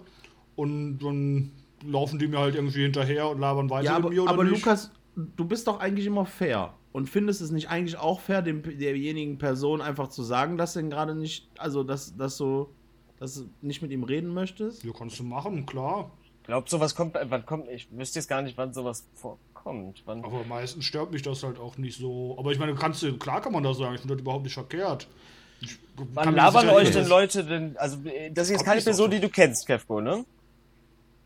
Und dann laufen die mir halt irgendwie hinterher und labern weiter Ja, mit aber, mir oder aber nicht. Lukas, du bist doch eigentlich immer fair. Und findest es nicht eigentlich auch fair, dem, derjenigen Person einfach zu sagen, dass du ihn gerade nicht, also dass, dass du, dass du nicht mit ihm reden möchtest? ja, kannst du machen, klar. Glaubt sowas kommt, wann kommt, ich wüsste jetzt gar nicht, wann sowas vorkommt. Wann, Aber meistens stört mich das halt auch nicht so. Aber ich meine, kannst du, klar kann man das sagen, ich finde das überhaupt nicht verkehrt. Ich wann labern euch denn Leute denn, also das ist jetzt Kommt keine Person, die du kennst, Kevko, ne?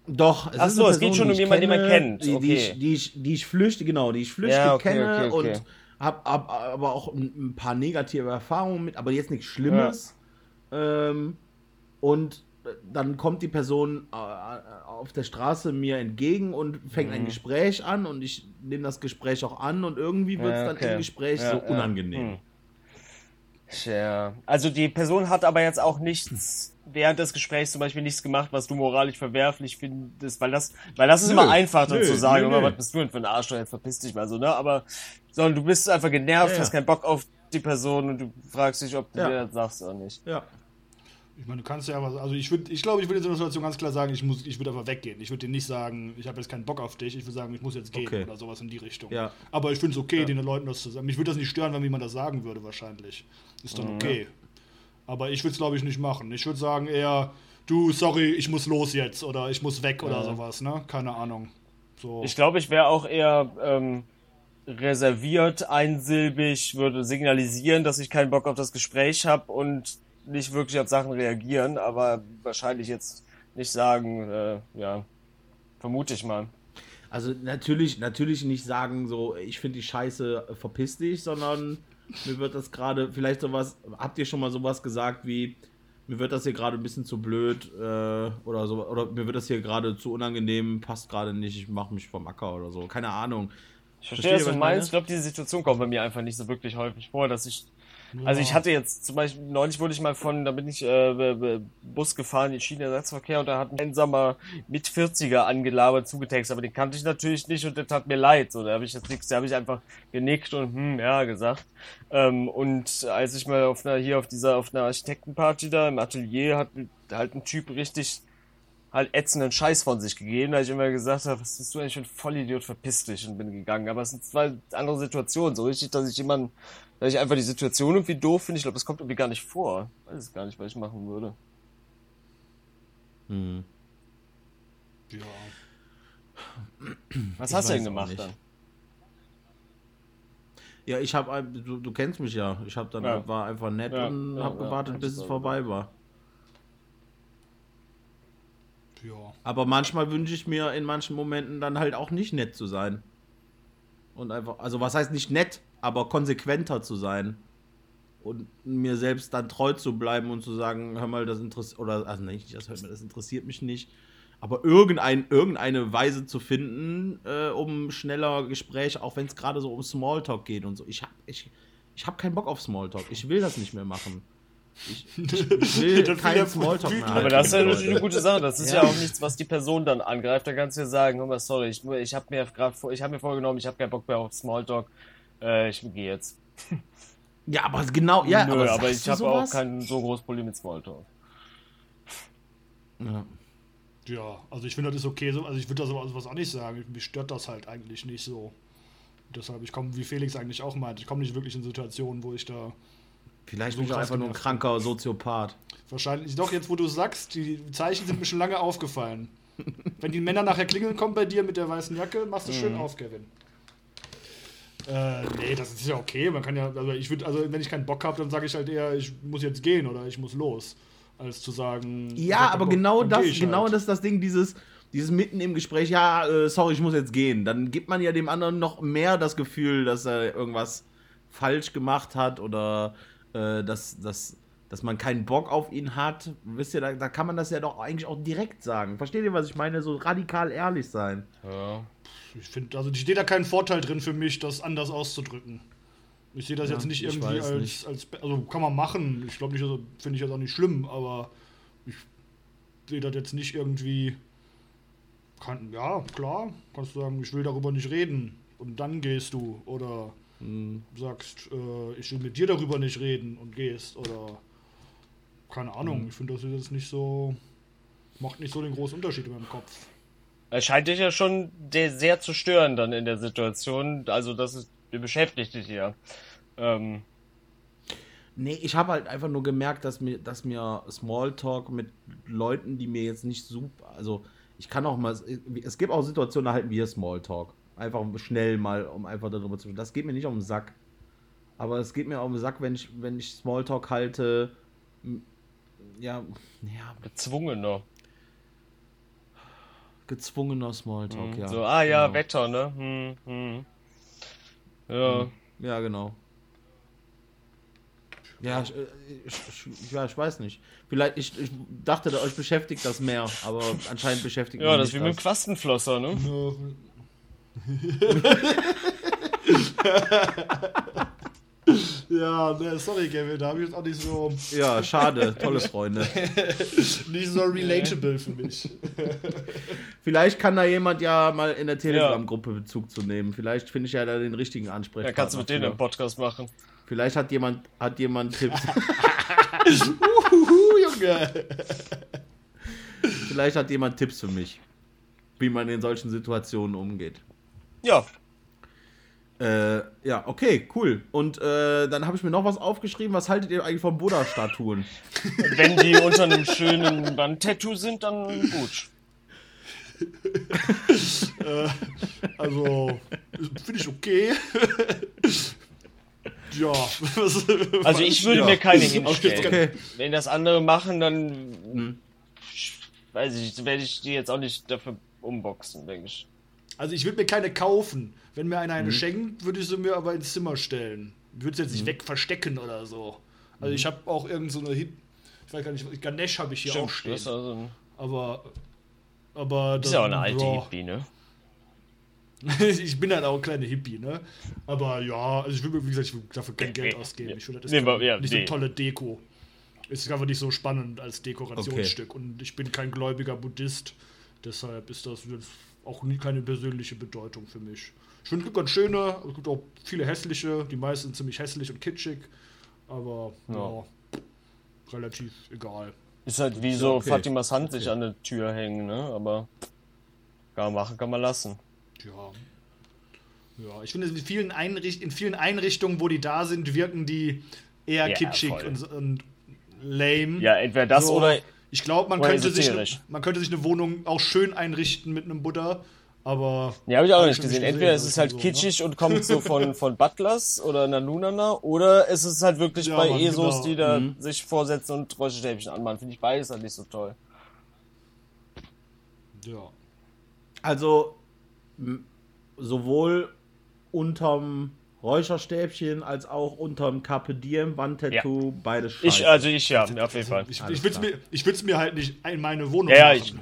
Doch, es Ach ist so, es geht schon die um jemanden, den man kennt. Die, die, Okay. ich, die, ich, die ich flüchtig, genau, die ich flüchtig Ja, okay, kenne okay, okay. und hab, hab aber auch ein, ein paar negative Erfahrungen mit, aber jetzt nichts Schlimmes. Ähm, und dann kommt die Person äh, auf der Straße mir entgegen und fängt Mhm. ein Gespräch an und ich nehme das Gespräch auch an und irgendwie wird es Ja, dann okay. im Gespräch Ja, so ja. unangenehm. Hm. Tja, also die Person hat aber jetzt auch nichts während des Gesprächs zum Beispiel nichts gemacht, was du moralisch verwerflich findest, weil das, weil das ist Nö, immer einfach dann nö, zu sagen, nö, nö. was bist du denn für ein Arschloch, jetzt verpiss dich mal so, ne? Aber, sondern du bist einfach genervt, hast keinen Bock auf die Person und du fragst dich, ob du dir das sagst oder nicht. Ja. Ich meine, du kannst ja was. Also ich würde, ich glaube, ich würde in so einer Situation ganz klar sagen, ich muss, ich würde einfach weggehen. Ich würde dir nicht sagen, ich habe jetzt keinen Bock auf dich. Ich würde sagen, ich muss jetzt gehen Okay. oder sowas in die Richtung. Ja. Aber ich finde es okay, den Leuten das zu sagen. Mich würde das nicht stören, wenn mir jemand das sagen würde, wahrscheinlich. Ist Mhm. dann okay. Aber ich würde es, glaube ich, nicht machen. Ich würde sagen eher, du, sorry, ich muss los jetzt oder ich muss weg oder sowas, ne? Keine Ahnung. So. Ich glaube, ich wäre auch eher ähm, reserviert, einsilbig, würde signalisieren, dass ich keinen Bock auf das Gespräch habe und nicht wirklich auf Sachen reagieren, aber wahrscheinlich jetzt nicht sagen, äh, ja, vermute ich mal. Also natürlich, natürlich nicht sagen so, ich finde die Scheiße, äh, verpiss dich, sondern mir wird das gerade, vielleicht sowas, habt ihr schon mal sowas gesagt wie, mir wird das hier gerade ein bisschen zu blöd äh, oder so, oder mir wird das hier gerade zu unangenehm, passt gerade nicht, ich mache mich vom Acker oder so, keine Ahnung. Ich verstehe, ihr, was du meinst. meine? Ich glaube, diese Situation kommt bei mir einfach nicht so wirklich häufig vor, dass ich. Also ich hatte jetzt zum Beispiel, neulich wurde ich mal von, da bin ich äh, Bus gefahren, in Schienenersatzverkehr und da hat ein einsamer mit 40er angelabert, zugetextet, aber den kannte ich natürlich nicht und der tat mir leid. So, da habe ich jetzt nichts, da habe ich einfach genickt und hm, ja gesagt. Ähm, und als ich mal auf einer, hier auf dieser, auf einer Architektenparty da im Atelier hat halt ein Typ richtig halt ätzenden Scheiß von sich gegeben, da ich immer gesagt habe, was bist du eigentlich für ein Vollidiot, verpiss dich und bin gegangen. Aber es sind zwei andere Situationen. So richtig, dass ich jemanden, dass ich einfach die Situation irgendwie doof finde, ich glaube, das kommt irgendwie gar nicht vor. Ich weiß es gar nicht, was ich machen würde. Hm. ja. Was Ich hast du denn gemacht dann? Ja, ich habe, du, du kennst mich ja, ich habe dann Ja. war einfach nett Ja, und ja, habe ja, gewartet, bis es vorbei war. Ja. Aber manchmal wünsche ich mir in manchen Momenten dann halt auch nicht nett zu sein. Und einfach, also was heißt nicht nett, aber konsequenter zu sein. Und mir selbst dann treu zu bleiben und zu sagen, hör mal, das interessiert, oder, also nicht, das hört mir, das interessiert mich nicht. Aber irgendein, irgendeine Weise zu finden, äh, um schneller Gespräche, auch wenn es gerade so um Smalltalk geht und so. Ich hab, ich, ich hab keinen Bock auf Smalltalk. Ich will das nicht mehr machen. Ich, ich will er Smalltalk mehr. Aber das ist ja natürlich eine gute Sache. Das ist ja. Ja. auch nichts, was die Person dann angreift. Da kannst du ja sagen, hör mal, sorry, ich, ich habe mir gerade vor, ich habe mir vorgenommen, ich habe keinen Bock mehr auf Smalltalk. Äh, ich gehe jetzt. Ja, aber genau, ja, Nö, aber, aber ich habe auch kein so großes Problem mit Smalltalk. Ja. Ja, also ich finde, das ist okay. so- Also ich würde da sowas auch nicht sagen. Mich stört das halt eigentlich nicht so. Deshalb, ich komme, wie Felix eigentlich auch meint, ich komme nicht wirklich in Situationen, wo ich da Vielleicht So bin ich einfach nur ein kranker Soziopath. wahrscheinlich, doch jetzt, wo du sagst, die Zeichen sind mir schon lange aufgefallen. Wenn die Männer nachher klingeln kommen bei dir mit der weißen Jacke, machst du schön Mhm. auf, Kevin. Äh, nee, das ist ja okay. Man kann ja, also ich würde, also wenn ich keinen Bock habe, dann sage ich halt eher, ich muss jetzt gehen oder ich muss los. Als zu sagen. Ja, aber Bock, genau das, genau halt. das ist das Ding, dieses, dieses mitten im Gespräch, ja, äh, sorry, ich muss jetzt gehen. Dann gibt man ja dem anderen noch mehr das Gefühl, dass er irgendwas falsch gemacht hat oder äh, dass, dass, dass man keinen Bock auf ihn hat. Wisst ihr, da, da kann man das ja doch eigentlich auch direkt sagen. Versteht ihr, was ich meine? So radikal ehrlich sein. Ja. Ich finde, also ich sehe da keinen Vorteil drin für mich, das anders auszudrücken. Ich sehe das Ja, jetzt nicht ich irgendwie als, nicht. als, also kann man machen. Ich glaube nicht, also finde ich jetzt auch nicht schlimm, aber ich sehe das jetzt nicht irgendwie. Kann, ja, klar, kannst du sagen, ich will darüber nicht reden und dann gehst du oder Hm. sagst, äh, ich will mit dir darüber nicht reden und gehst oder keine Ahnung. Mhm. Ich finde, das ist jetzt nicht so, macht nicht so den großen Unterschied in meinem Kopf. Es scheint dich ja schon sehr zu stören dann in der Situation. Also das ist, beschäftigt dich ja. Ähm, Nee, ich habe halt einfach nur gemerkt, dass mir, dass mir Smalltalk mit Leuten, die mir jetzt nicht super, also ich kann auch mal, es gibt auch Situationen, da halten wir Smalltalk. Einfach schnell mal, um einfach darüber zu sprechen. Das geht mir nicht um den Sack. Aber es geht mir um den Sack, wenn ich, wenn ich Smalltalk halte, ja, ja, gezwungener. Gezwungener Smalltalk, Hm, ja. so, ah ja, genau. Wetter, ne? Hm, hm. Ja. Ja, genau. Ja, ich, äh, ich, ich, ja, ich weiß nicht. Vielleicht, ich, ich dachte, euch beschäftigt das mehr, aber anscheinend beschäftigt Ja, mich das ist wie mit dem Quastenflosser, ne? Ja, ne, sorry, Kevin, da habe ich jetzt auch nicht so, Ja, schade, tolle Freunde. nicht so relatable für mich. Vielleicht kann da jemand ja mal in der Telegram-Gruppe Bezug zu nehmen. Vielleicht finde ich ja da den richtigen Ja, Ansprechpartner. kannst du mit denen einen Podcast machen. Vielleicht hat jemand, hat jemand Tipps. Uhu, Junge. Vielleicht hat jemand Tipps für mich, wie man in solchen Situationen umgeht. Ja, Äh, ja, okay, cool. Und äh, dann habe ich mir noch was aufgeschrieben. Was haltet ihr eigentlich von Buddha-Statuen? wenn die unter einem schönen Wandtattoo sind, dann gut. Äh, also, finde ich okay. ja. Also ich würde Ja. mir keine hinstellen. Okay. Wenn das andere machen, dann Hm. weiß ich, werde ich die jetzt auch nicht dafür umboxen, denke ich. Also ich würde mir keine kaufen. Wenn mir einer Mhm. eine schenkt, würde ich sie mir aber ins Zimmer stellen. Ich würde sie jetzt nicht weg verstecken oder so. Also Mhm. ich habe auch irgend so eine Hip ich weiß gar nicht, Ganesh habe ich hier auch Stimmt, stehen. das ist, also Aber aber ist ja auch eine alte Hippie, ne? ich bin halt auch ein kleiner Hippie, ne? Aber ja, also ich will, wie gesagt, ich will dafür kein Geld ausgeben. nee. Ich finde, das Nee, ist aber- ja, nicht so nee. eine tolle Deko. Ist einfach nicht so spannend als Dekorationsstück. Und ich bin kein gläubiger Buddhist. Deshalb ist das auch nie keine persönliche Bedeutung für mich. Ich finde, es gibt ganz schöne, es gibt auch viele hässliche. Die meisten sind ziemlich hässlich und kitschig. Aber ja, Ja. relativ egal. Ist halt wie so okay. Fatimas Hand sich an der Tür hängen, ne? Aber kann machen, kann man lassen. Ja. Ja, ich finde, in vielen, Einricht in vielen Einrichtungen, wo die da sind, wirken die eher Ja, kitschig und, und lame. Ja, entweder das So, oder Ich glaube, man, könnte sich ne- man könnte sich eine Wohnung auch schön einrichten mit einem Buddha, aber. Ja, habe ich auch Hab nicht ich gesehen. Entweder gesehen, ist es das halt ist so, ne? kitschig und kommt so von, von Butlers oder einer Lunana, oder es ist halt wirklich Ja, bei Mann, ESOs, genau. die da Mhm. sich vorsetzen und Räucherstäbchen anmachen. Finde ich beides halt nicht so toll. Ja. Also sowohl unterm Räucherstäbchen als auch unterm Carpe Diem Wandtattoo, beide scheiße. Ich, also ich ja, auf jeden Fall. Ich, ich würde mir, ich mir halt nicht in meine Wohnung Ja, ja, machen.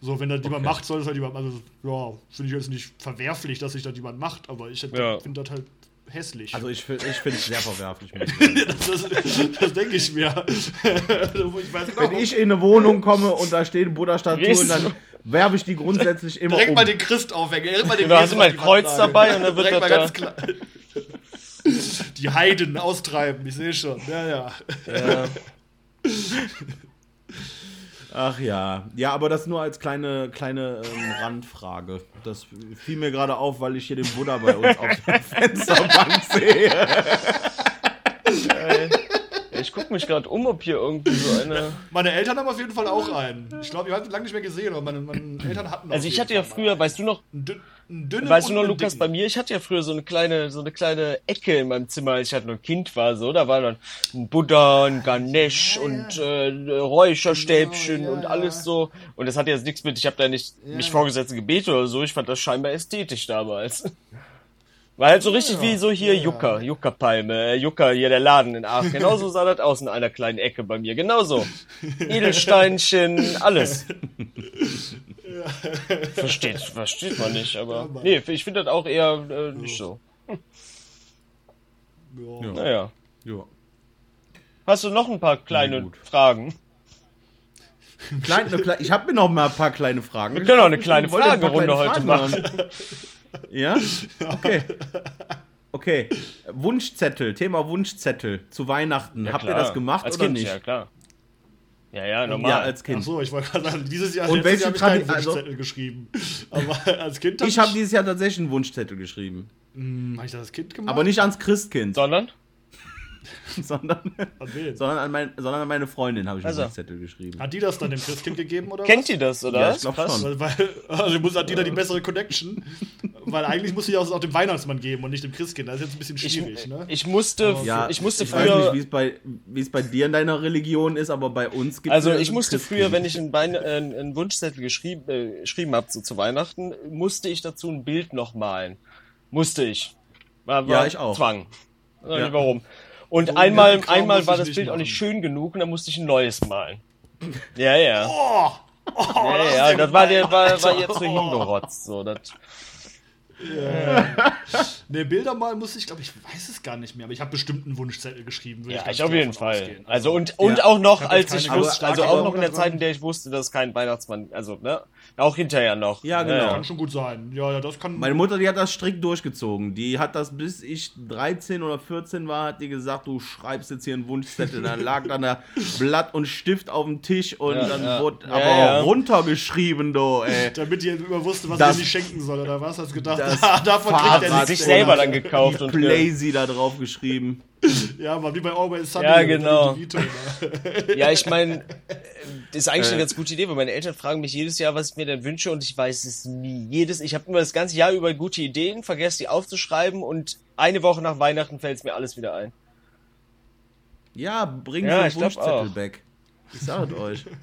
so, wenn das jemand macht, soll es halt jemand. Also, ja, finde ich jetzt nicht verwerflich, dass sich das jemand macht, aber ich Ja. finde das halt hässlich. Also ich, ich finde es sehr verwerflich. das, das, das denke ich mir. Ich weiß Wenn genau, ich in eine Wohnung komme und da stehen Buddha-Statuen, dann werfe ich die grundsätzlich immer direkt um. mal den Christ aufhängen. Direkt mal den Genau, hast du mal auf ein Kreuz dabei und dann wird Direkt das mal da- ganz klar. Die Heiden austreiben, ich sehe schon. Ja, ja. Ja. Ach ja. Ja, aber das nur als kleine, kleine ähm, Randfrage. Das fiel mir gerade auf, weil ich hier den Buddha bei uns auf der Fensterbank sehe. Ich gucke mich gerade um, ob hier irgendwie so eine. Meine Eltern haben auf jeden Fall auch einen. Ich glaube, ich habe ihn lange nicht mehr gesehen, aber meine, meine Eltern hatten Also ich jeden hatte ja früher, weißt du noch, einen, dünn, einen dünnen weißt du noch, Lukas, dicken. bei mir, ich hatte ja früher so eine kleine, so eine kleine Ecke in meinem Zimmer, als ich halt noch ein Kind war, so, da war dann ein Buddha, ein Ganesh und äh, Räucherstäbchen Genau, ja, und ja. alles so. Und das hat jetzt nichts mit, ich habe da nicht mich vorgesetzt gebetet oder so, ich fand das scheinbar ästhetisch damals. War halt so richtig wie so hier Yucca, Yucca-Palme, äh, Yucca, hier der Laden in Aachen. Genauso sah das aus in einer kleinen Ecke bei mir, genauso. Edelsteinchen, alles. Versteht, versteht man nicht, aber. Mann. Nee, ich finde das auch eher äh, nicht so. Ja. Naja. Ja. Hast du noch ein paar kleine. Fragen? Klein, eine klei- ich habe mir noch mal ein paar kleine Fragen. Wir können auch eine kleine Fragerunde kleine heute Fragen machen. Ja? Okay. Okay. Wunschzettel, Thema Wunschzettel zu Weihnachten. Habt ihr klar. das gemacht als oder kind, nicht? Ja, klar. Ja, ja, normal. Ja, als Ach Kind. so, ich wollte gerade sagen, dieses Jahr, Und welche Jahr habe ich keinen also- Wunschzettel geschrieben. Aber als Kind hab Ich habe dieses Jahr tatsächlich einen Wunschzettel geschrieben. Hm, hab ich das als Kind gemacht? Aber nicht ans Christkind, Sondern? sondern, An wen? sondern, an mein, sondern an meine Freundin habe ich einen Also. Wunschzettel geschrieben. Hat die das dann dem Christkind gegeben oder Kennt ihr das, oder? Ja, was? ich glaub Krass. schon. was? Weil, weil, also muss, hat die da die bessere Connection? Weil eigentlich muss sie ja auch dem Weihnachtsmann geben und nicht dem Christkind. Das ist jetzt ein bisschen Ich, schwierig, ne? ich musste, Ja, ich musste ich weiß früher, nicht, wie es bei, wie es bei dir in deiner Religion ist, aber bei uns gibt also ich musste früher, wenn ich einen, Bein, äh, einen Wunschzettel geschrieben, äh, geschrieben habe so zu Weihnachten, musste ich dazu ein Bild noch malen. Musste ich. War, war Ja, ich auch. Zwang. Ja. ich Warum? Und So einmal, einmal war ich das nicht Bild auch machen. nicht schön genug und dann musste ich ein neues malen. Ja, ja. Oh! Oh, ja, ja, der das war, der, war, war jetzt so hingerotzt. So, das, Ne, Bilder mal muss ich, glaube ich, weiß es gar nicht mehr, aber ich habe bestimmt einen Wunschzettel geschrieben. würde ja, ganz ich auf jeden Fall. ausgehen. Also und, und Ja. auch noch, Ich als ich wusste, also auch noch in der Zeit, in der ich wusste, dass kein Weihnachtsmann, also, ne, auch hinterher noch. Ja, genau. Kann schon gut sein. Ja, ja, das kann. Meine Mutter, die hat das strikt durchgezogen. Die hat das, bis ich 13 oder 14 war, hat die gesagt, du schreibst jetzt hier einen Wunschzettel. Dann lag dann da Blatt und Stift auf dem Tisch und Ja, dann ja. wurde Ja, aber ja. runtergeschrieben, du, ey. damit ihr immer wusste, was Das- ihr nicht schenken soll, oder was? Hast du gedacht, Das davon kriegt Fahrrad- er Hat nichts. sich selber dann gekauft und Blazy da drauf geschrieben. Ja, mal wie bei Always Sunny. Ja, genau. Ne? Ja, ich meine, ist eigentlich Äh. eine ganz gute Idee, weil meine Eltern fragen mich jedes Jahr, was ich mir denn wünsche und ich weiß es nie. Jedes, ich habe immer das ganze Jahr über gute Ideen, vergesse die aufzuschreiben und eine Woche nach Weihnachten fällt es mir alles wieder ein. Ja, bringen Ja, den glaub Wunschzettel back. Ich sag es euch.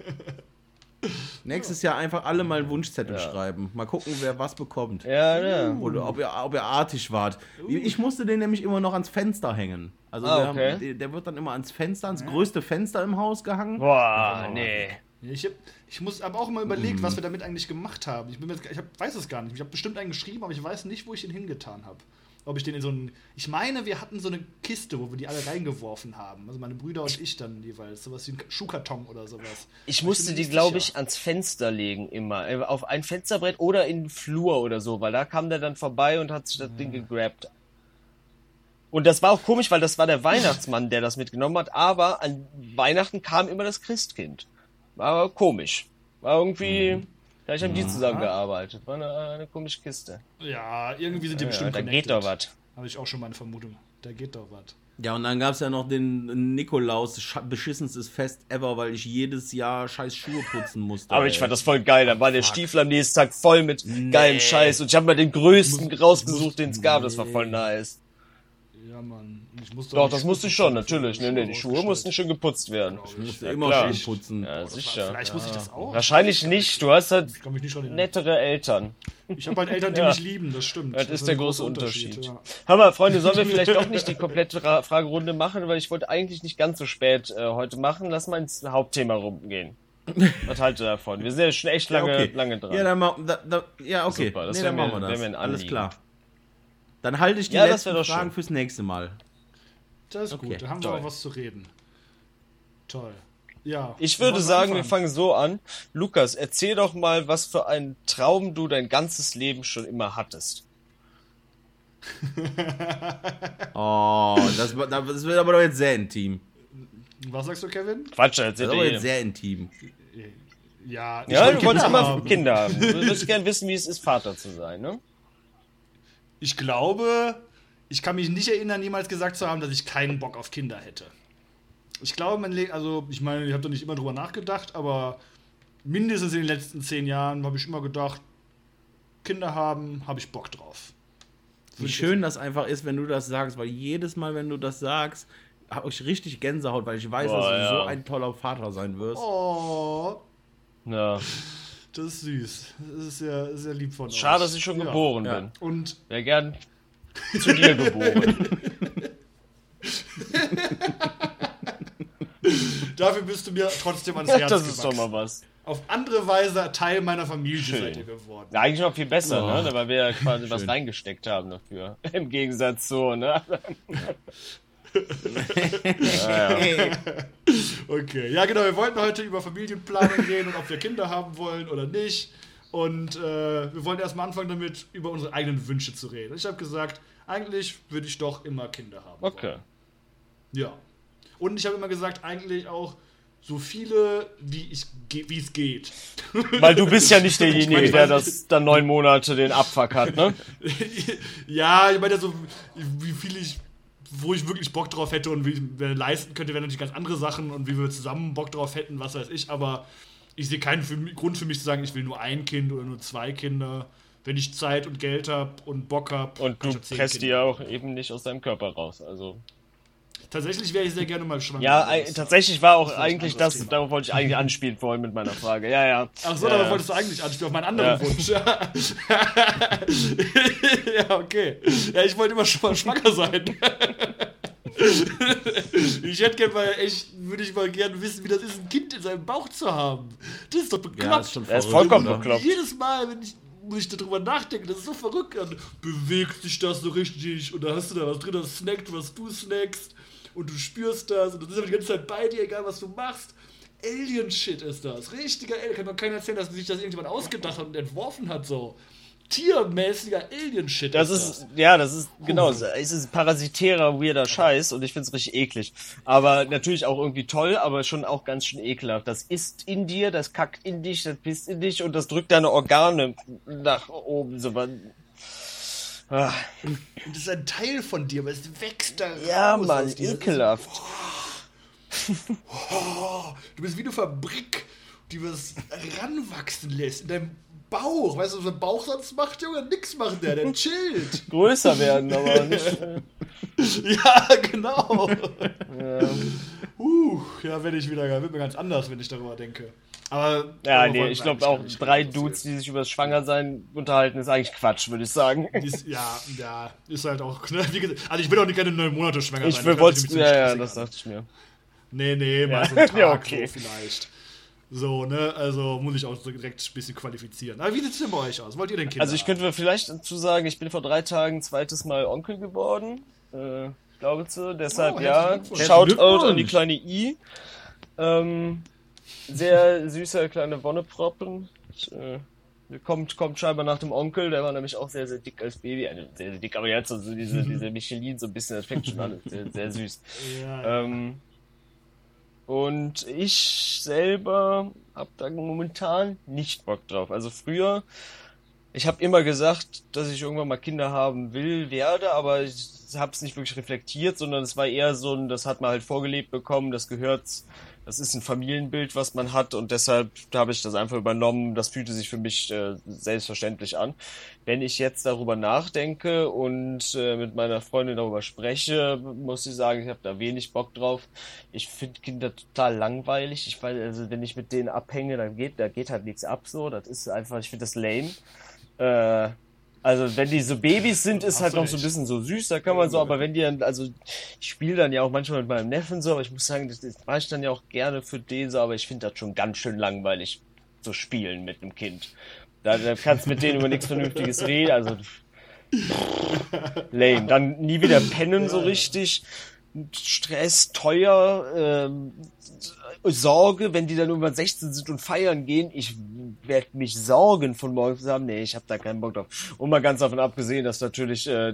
Nächstes Jahr einfach alle mal einen Wunschzettel schreiben. Mal gucken, wer was bekommt. Ja, ja. Oder ob ihr, ob ihr artig wart. Ich musste den nämlich immer noch ans Fenster hängen. Also Ah, wir okay. haben, der- der wird dann immer ans Fenster, ans größte Fenster im Haus gehangen. Boah, nee. Ich, hab, ich muss aber auch immer überlegt, was wir damit eigentlich gemacht haben. Ich, bin jetzt, ich hab, weiß es gar nicht. Ich habe bestimmt einen geschrieben, aber ich weiß nicht, wo ich ihn hingetan habe. Ob ich den in so einen. Ich meine, wir hatten so eine Kiste, wo wir die alle reingeworfen haben. Also meine Brüder und ich dann jeweils. Sowas wie ein Schuhkarton oder sowas. Ich musste mir die, glaube ich, ans Fenster legen immer. Äh, Auf ein Fensterbrett oder in den Flur oder so, weil da kam der dann vorbei und hat sich das Ding gegrabt. Und das war auch komisch, weil das war der Weihnachtsmann, der das mitgenommen hat, aber an Weihnachten kam immer das Christkind. War komisch. War irgendwie, vielleicht haben die zusammengearbeitet. War eine, eine komische Kiste. Ja, irgendwie sind die Ja, bestimmt da geht doch was. Habe ich auch schon meine Vermutung. Da geht doch was. Ja, und dann gab es ja noch den Nikolaus, beschissenstes Fest ever, weil ich jedes Jahr scheiß Schuhe putzen musste. Aber ich ey. fand das voll geil. Da war der Stiefel am nächsten Tag voll mit geilem Scheiß. Und ich habe mal den größten rausgesucht, den es gab. Das war voll nice. Ja, Mann. Ich musste Doch, die das Schuhe musste ich schon, natürlich. Nee, nee, die Schuhe rausgestellt. mussten schön geputzt werden. Ich musste Ja, immer klar. schön putzen. Ja, sicher. Vielleicht muss ich das auch. Wahrscheinlich nicht. Du hast halt schon nettere Eltern. Ich habe halt Eltern, die Ja. mich lieben, das stimmt. Das ist der große Unterschied. ja. Hör mal, Freunde, sollen wir vielleicht doch nicht die komplette Ra Fragerunde machen, weil ich wollte eigentlich nicht ganz so spät äh, heute machen. Lass mal ins Hauptthema rumgehen. Was haltet ihr davon? Wir sind ja schon echt lange, ja, okay. lange dran. Ja, dann ma, da, da, ja, okay. Super, das nee, wär dann mir- machen wir wär das. mir ein Alles klar. Dann halte ich die Ja, das letzten Fragen schön. fürs nächste Mal. Das ist Okay, gut, da haben wir toll. auch was zu reden. Toll. Ja. Ich würde sagen, wir fangen so an. Lukas, erzähl doch mal, was für einen Traum du dein ganzes Leben schon immer hattest. Oh, das, das wird aber doch jetzt sehr intim. Was sagst du, Kevin? Quatsch, Das erzähl ist aber dir. jetzt sehr intim. Ja, ich Ja, wollte du wolltest immer. Kinder haben. Du würdest gerne wissen, wie es ist, Vater zu sein, ne? Ich glaube, ich kann mich nicht erinnern, jemals gesagt zu haben, dass ich keinen Bock auf Kinder hätte. Ich glaube, mein Leben, also ich meine, ich habe da nicht immer drüber nachgedacht, aber mindestens in den letzten zehn Jahren habe ich immer gedacht, Kinder haben, habe ich Bock drauf. Wie schön das einfach ist, wenn du das sagst, weil jedes Mal, wenn du das sagst, habe ich richtig Gänsehaut, weil ich weiß, Boah, dass du ja. so ein toller Vater sein wirst. Oh, Ja. Das ist süß. Das ist sehr, sehr lieb von euch. Schade, dass ich schon Ja. geboren Ja. bin. Und Wäre gern zu dir geboren. dafür bist du mir trotzdem ans Ja, Herz das ist doch gewachsen. mal was. Auf andere Weise Teil meiner Familie Schön. seid ihr geworden. Ja, eigentlich noch viel besser, Oh. ne? Weil wir ja quasi was Schön. reingesteckt haben dafür. Im Gegensatz zu, ne? ja, ja. Okay, ja genau, wir wollten heute über Familienplanung reden und ob wir Kinder haben wollen oder nicht. Und äh, wir wollen erstmal anfangen damit, über unsere eigenen Wünsche zu reden. Ich habe gesagt, eigentlich würde ich doch immer Kinder haben. Okay. Wollen. Ja. Und ich habe immer gesagt, eigentlich auch so viele, wie ich ge- wie es geht. Weil du bist ja nicht derjenige, der das dann neun Monate den Abfuck hat, ne? ja, ich meine so, wie viel ich, wo ich wirklich Bock drauf hätte und wie ich mir leisten könnte, wären natürlich ganz andere Sachen und wie wir zusammen Bock drauf hätten, was weiß ich, aber ich sehe keinen für, mich- Grund für mich zu sagen, ich will nur ein Kind oder nur zwei Kinder. Wenn ich Zeit und Geld habe und Bock habe. Und du presst die ja auch eben nicht aus deinem Körper raus. Also. Tatsächlich wäre ich sehr gerne mal schwanger. Ja, das- tatsächlich war auch eigentlich das, Thema. darauf wollte ich eigentlich anspielen vorhin mit meiner Frage. Ja, ja. Ach so, ja, darauf wolltest du eigentlich anspielen, auf meinen anderen Ja. Wunsch. ja, okay. Ja, ich wollte immer schon mal schwanger sein. ich hätte gerne mal echt, würde ich mal gerne wissen, wie das ist, ein Kind in seinem Bauch zu haben. Das ist doch bekloppt. Ja, ist Er ist vollkommen oder? bekloppt. Jedes Mal, wenn ich, muss ich darüber nachdenken, das ist so verrückt. Dann bewegt sich das so richtig und dann hast du da was drin, das snackt, was du snackst und du spürst das und das ist aber die ganze Zeit bei dir, egal was du machst. Alien-Shit ist das. Richtiger Alien. Kann doch keiner erzählen, dass sich das irgendjemand ausgedacht hat und entworfen hat, so. Tiermäßiger Alien-Shit Das ist, ja, das ist, genau, es ist parasitärer, weirder Scheiß und ich find's richtig eklig. Aber natürlich auch irgendwie toll, aber schon auch ganz schön ekelhaft. Das ist in dir, das kackt in dich, das pisst in dich und das drückt deine Organe nach oben. So, man- Und das ist ein Teil von dir, aber es wächst da ja, raus Mann, aus dir. Ist- ekelhaft. Oh, du bist wie eine Fabrik, die was ranwachsen lässt in deinem Bauch. Weißt du, was der Bauch sonst macht, Junge? Nix macht der, der chillt. Größer werden, aber nicht. ja, genau. Ja, Uh, ja, werde ich wieder, wird mir ganz anders, wenn ich darüber denke. Aber ja nee, ich glaube auch drei Dudes, die sich über das Schwangersein unterhalten, ist eigentlich Quatsch, würde ich sagen. ist. Ja, ja, ist halt auch, ne, wie gesagt, also ich will auch nicht gerne neun Monate schwanger Ich sein. will, wollte, sich nämlich ja, ja, das dachte ich mir. Nee, nee, mal Ja. so einen Tag Ja, okay. so vielleicht. So, ne, also muss ich auch so direkt ein bisschen qualifizieren. Aber wie sieht's denn bei euch aus? Wollt ihr denn Kinder Also ich könnte vielleicht dazu sagen, ich bin vor drei Tagen zweites Mal Onkel geworden. Äh, ich glaube zu. Deshalb Oh, ja. Shoutout an die kleine I. Ähm, sehr süßer kleiner Wonneproppen. Ich, äh, kommt, kommt scheinbar nach dem Onkel, der war nämlich auch sehr, sehr dick als Baby. Also sehr, sehr dick, aber jetzt also diese, diese Michelin so ein bisschen, das fängt schon an. Sehr, sehr süß. Ja, ja. Ähm, und ich selber habe da momentan nicht Bock drauf. Also früher, ich habe immer gesagt, dass ich irgendwann mal Kinder haben will, werde, aber ich habe es nicht wirklich reflektiert, sondern es war eher so ein, das hat man halt vorgelebt bekommen, das gehört, das ist ein Familienbild, was man hat und deshalb habe ich das einfach übernommen. Das fühlte sich für mich äh, selbstverständlich an. Wenn ich jetzt darüber nachdenke und äh, mit meiner Freundin darüber spreche, muss ich sagen, ich habe da wenig Bock drauf. Ich finde Kinder total langweilig. Ich weiß, also wenn ich mit denen abhänge, dann geht, da geht halt nichts ab so. Das ist einfach, ich finde das lame. Äh, also wenn die so Babys sind, ist Hast halt noch so ein bisschen so süß, da kann man so, aber wenn die dann, also ich spiele dann ja auch manchmal mit meinem Neffen so, aber ich muss sagen, das, das mache ich dann ja auch gerne für den so, aber ich finde das schon ganz schön langweilig zu spielen mit einem Kind. Da, da kannst mit denen über nichts Vernünftiges reden, also Lame. Dann nie wieder pennen so richtig. Stress, teuer, ähm, Sorge, wenn die dann irgendwann 16 sind und feiern gehen, ich werde mich sorgen von morgens haben. Nee, ich habe da keinen Bock drauf. Und mal ganz davon abgesehen, dass natürlich äh,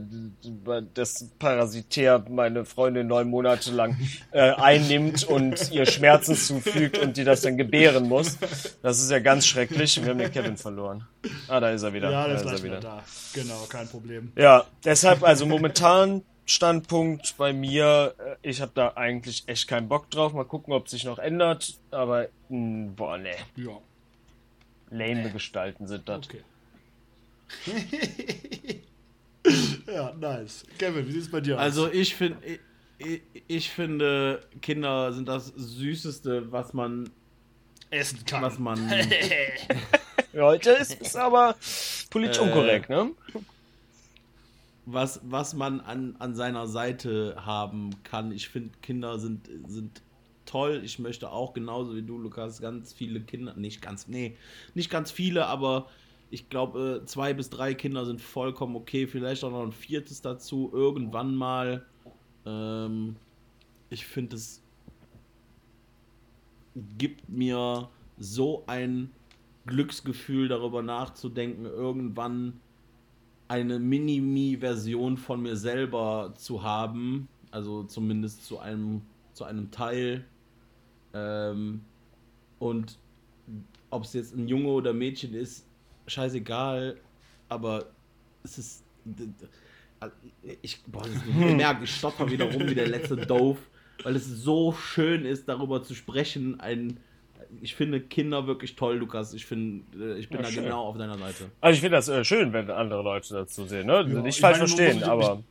das Parasitär meine Freundin neun Monate lang äh, einnimmt und ihr Schmerzen zufügt und die das dann gebären muss. Das ist ja ganz schrecklich. Wir haben den Kevin verloren. Ah, da ist er wieder. Ja, da ist ist er wieder. da. Genau, kein Problem. Ja, deshalb also momentan Standpunkt bei mir, äh, ich habe da eigentlich echt keinen Bock drauf. Mal gucken, ob sich noch ändert. Aber mh, boah, nee. Ja, Lame Gestalten sind das. okay. ja, nice. Kevin, wie sieht's bei dir aus? Also ich finde, ich, ich finde, Kinder sind das Süßeste, was man, Essen kann. was man. Heute ist es aber politisch Äh, unkorrekt, ne? was, was man an, an seiner Seite haben kann. Ich finde, Kinder sind, sind toll. Ich möchte auch genauso wie du, Lukas, ganz viele Kinder, nicht ganz, nee, nicht ganz viele, aber ich glaube, zwei bis drei Kinder sind vollkommen okay. Vielleicht auch noch ein viertes dazu, irgendwann mal. Ähm, ich finde, es gibt mir so ein Glücksgefühl, darüber nachzudenken, irgendwann eine Mini-Me-Version von mir selber zu haben, also zumindest zu einem, zu einem Teil. Ähm, und ob es jetzt ein Junge oder Mädchen ist, scheißegal, aber es ist. Ich, boah, ich merke, ich stopper wieder rum wie der letzte Doof, weil es so schön ist, darüber zu sprechen. Ein, ich finde Kinder wirklich toll, Lukas. Ich finde, ich bin Ja, da schön. genau auf deiner Seite. Also ich finde das äh, schön, wenn andere Leute dazu sehen, ne? Ja, Nicht ich falsch verstehen, muss- aber.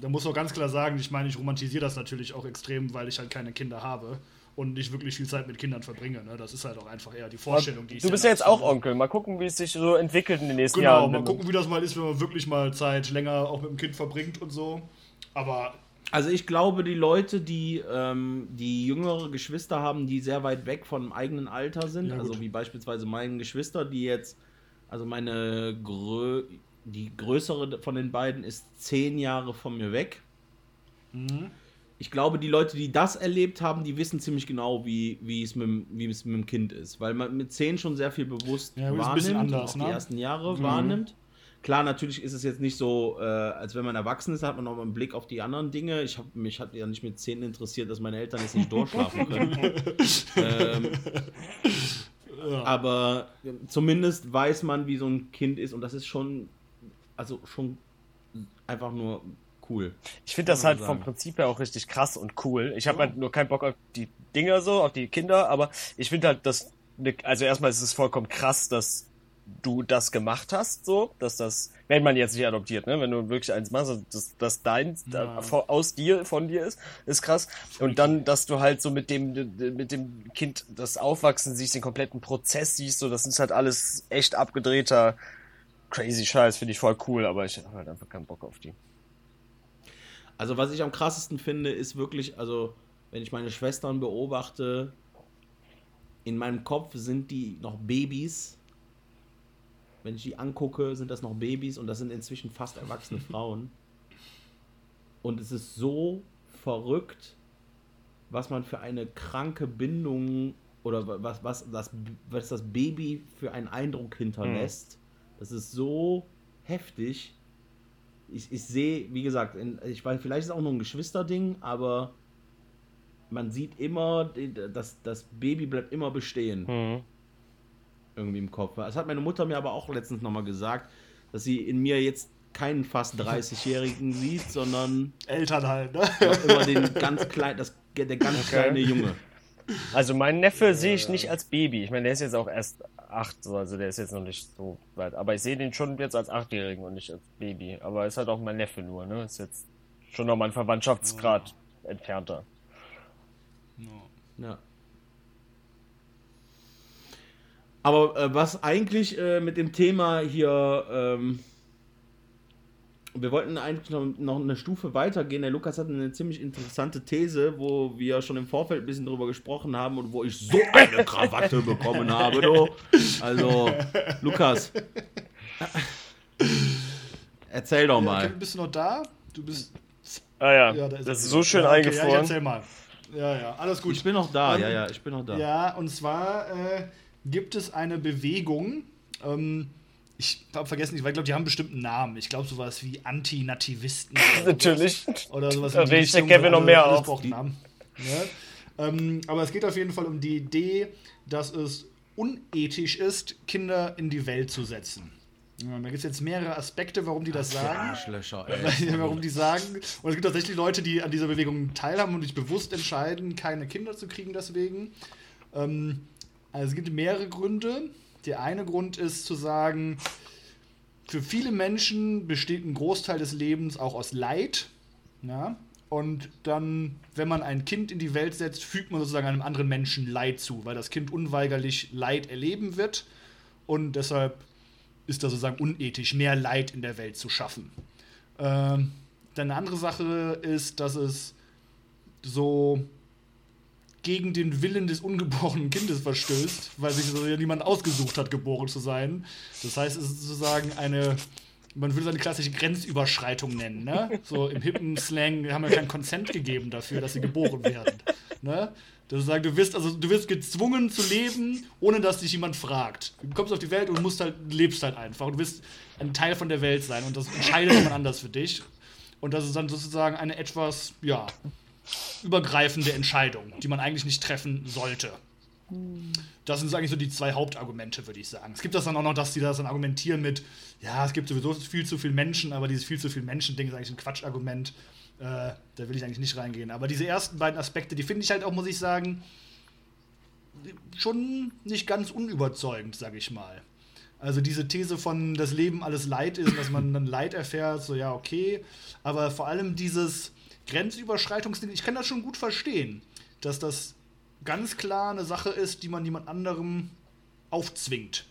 Da muss auch ganz klar sagen, ich meine, ich romantisiere das natürlich auch extrem, weil ich halt keine Kinder habe und nicht wirklich viel Zeit mit Kindern verbringe. Ne? Das ist halt auch einfach eher die Vorstellung, die ich Du bist ja jetzt auch habe. Onkel. Mal gucken, wie es sich so entwickelt in den nächsten Genau, Jahren. mal wenn- gucken, wie das mal ist, wenn man wirklich mal Zeit länger auch mit dem Kind verbringt und so. Aber Also ich glaube, die Leute, die, ähm, die jüngere Geschwister haben, die sehr weit weg vom eigenen Alter sind, Ja, also wie beispielsweise meine Geschwister, die jetzt, also meine Grö die größere von den beiden ist zehn Jahre von mir weg. mhm. Ich glaube, die Leute, die das erlebt haben, die wissen ziemlich genau, wie, wie, es, mit, dem- wie es mit dem Kind ist. Weil man mit zehn schon sehr viel bewusst Ja, wahrnimmt anders, ne? die ersten Jahre Mhm. wahrnimmt. Klar, natürlich ist es jetzt nicht so, äh, als wenn man erwachsen ist, hat man noch einen Blick auf die anderen Dinge. Ich hab, mich hat ja nicht mit zehn interessiert, dass meine Eltern jetzt nicht durchschlafen können. ähm, ja. aber zumindest weiß man, wie so ein Kind ist und das ist schon, also schon einfach nur cool. Ich finde das halt vom sagen. Prinzip her auch richtig krass und cool. Ich habe halt nur keinen Bock auf die Dinger so, auf die Kinder, aber ich finde halt, dass, ne- also erstmal ist es vollkommen krass, dass du das gemacht hast, so, dass das, wenn man jetzt nicht adoptiert, ne, wenn du wirklich eins machst, dass das dein, Ja. aus dir, von dir ist, ist krass. Und dann, dass du halt so mit dem, mit dem Kind das Aufwachsen siehst, den kompletten Prozess siehst, so, das ist halt alles echt abgedrehter, crazy Scheiß, finde ich voll cool, aber ich habe halt einfach keinen Bock auf die. Also was ich am krassesten finde, ist wirklich, also wenn ich meine Schwestern beobachte, in meinem Kopf sind die noch Babys. Wenn ich die angucke, sind das noch Babys und das sind inzwischen fast erwachsene Frauen. Und es ist so verrückt, was man für eine kranke Bindung oder was, was, das, was das Baby für einen Eindruck hinterlässt. Das ist so heftig ich, ich sehe, wie gesagt, in, ich weiß, vielleicht ist es auch nur ein Geschwisterding, aber man sieht immer, das, das Baby bleibt immer bestehen, Mhm. irgendwie im Kopf. Das hat meine Mutter mir aber auch letztens nochmal gesagt, dass sie in mir jetzt keinen fast 30-Jährigen sieht, sondern Eltern halt, ne? immer den ganz kleinen, das, der ganz Okay. kleine Junge. Also meinen Neffe sehe ich nicht als Baby. Ich meine, der ist jetzt auch erst acht, so, also der ist jetzt noch nicht so weit. Aber ich sehe den schon jetzt als Achtjährigen und nicht als Baby. Aber ist halt auch mein Neffe nur, ne? Ist jetzt schon noch mal ein Verwandtschaftsgrad entfernter. Ja. Aber äh, was eigentlich äh, mit dem Thema hier, ähm, wir wollten eigentlich noch, noch eine Stufe weitergehen. Der Lukas hat eine ziemlich interessante These, wo wir schon im Vorfeld ein bisschen drüber gesprochen haben und wo ich so eine Krawatte bekommen habe. Du. Also, Lukas. Erzähl doch Ja, mal. Kevin, bist du noch da? Du bist. Ah ja, Ja, da das er ist so schön ja, okay, Ja, eingefroren. ich erzähl mal. Ja, ja, alles gut. Ich bin noch da, Ähm, ja, ja, ich bin noch da. Ja, und zwar äh, gibt es eine Bewegung. Ähm, ich habe vergessen, ich glaube, die haben einen bestimmten Namen. Ich glaube, sowas wie Antinativisten. Natürlich. Oder sowas Da die regt der Kevin noch alle mehr auf. braucht einen Namen. Ne? Ähm, aber es geht auf jeden Fall um die Idee, dass es unethisch ist, Kinder in die Welt zu setzen. Ja, da gibt es jetzt mehrere Aspekte, warum die das Für sagen. Arschlöcher, ey. warum die sagen. Und es gibt tatsächlich Leute, die an dieser Bewegung teilhaben und sich bewusst entscheiden, keine Kinder zu kriegen deswegen. Ähm, also es gibt mehrere Gründe. Der eine Grund ist zu sagen, für viele Menschen besteht ein Großteil des Lebens auch aus Leid. Ja? Und dann, wenn man ein Kind in die Welt setzt, fügt man sozusagen einem anderen Menschen Leid zu, weil das Kind unweigerlich Leid erleben wird. Und deshalb ist das sozusagen unethisch, mehr Leid in der Welt zu schaffen. Ähm, dann eine andere Sache ist, dass es so gegen den Willen des ungeborenen Kindes verstößt, weil sich so ja niemand ausgesucht hat, geboren zu sein. Das heißt, es ist sozusagen eine, man würde es eine klassische Grenzüberschreitung nennen. Ne? So im hippen Slang wir haben ja keinen Consent gegeben dafür, dass sie geboren werden. Ne? Das sagen, du wirst also du wirst gezwungen zu leben, ohne dass dich jemand fragt. Du kommst auf die Welt und musst halt lebst halt einfach. Du wirst ein Teil von der Welt sein und das entscheidet jemand anders für dich. Und das ist dann sozusagen eine etwas ja übergreifende Entscheidung, die man eigentlich nicht treffen sollte. Das sind eigentlich so die zwei Hauptargumente, würde ich sagen. Es gibt das dann auch noch, dass die das dann argumentieren mit, ja, es gibt sowieso viel zu viele Menschen, aber dieses viel zu viele Menschen-Ding ist eigentlich ein Quatschargument. Äh, da will ich eigentlich nicht reingehen. Aber diese ersten beiden Aspekte, die finde ich halt auch, muss ich sagen, schon nicht ganz unüberzeugend, sage ich mal. Also diese These von das Leben alles Leid ist, dass man dann Leid erfährt, so ja, okay. Aber vor allem dieses Grenzüberschreitungsding, ich kann das schon gut verstehen, dass das ganz klar eine Sache ist, die man jemand anderem aufzwingt.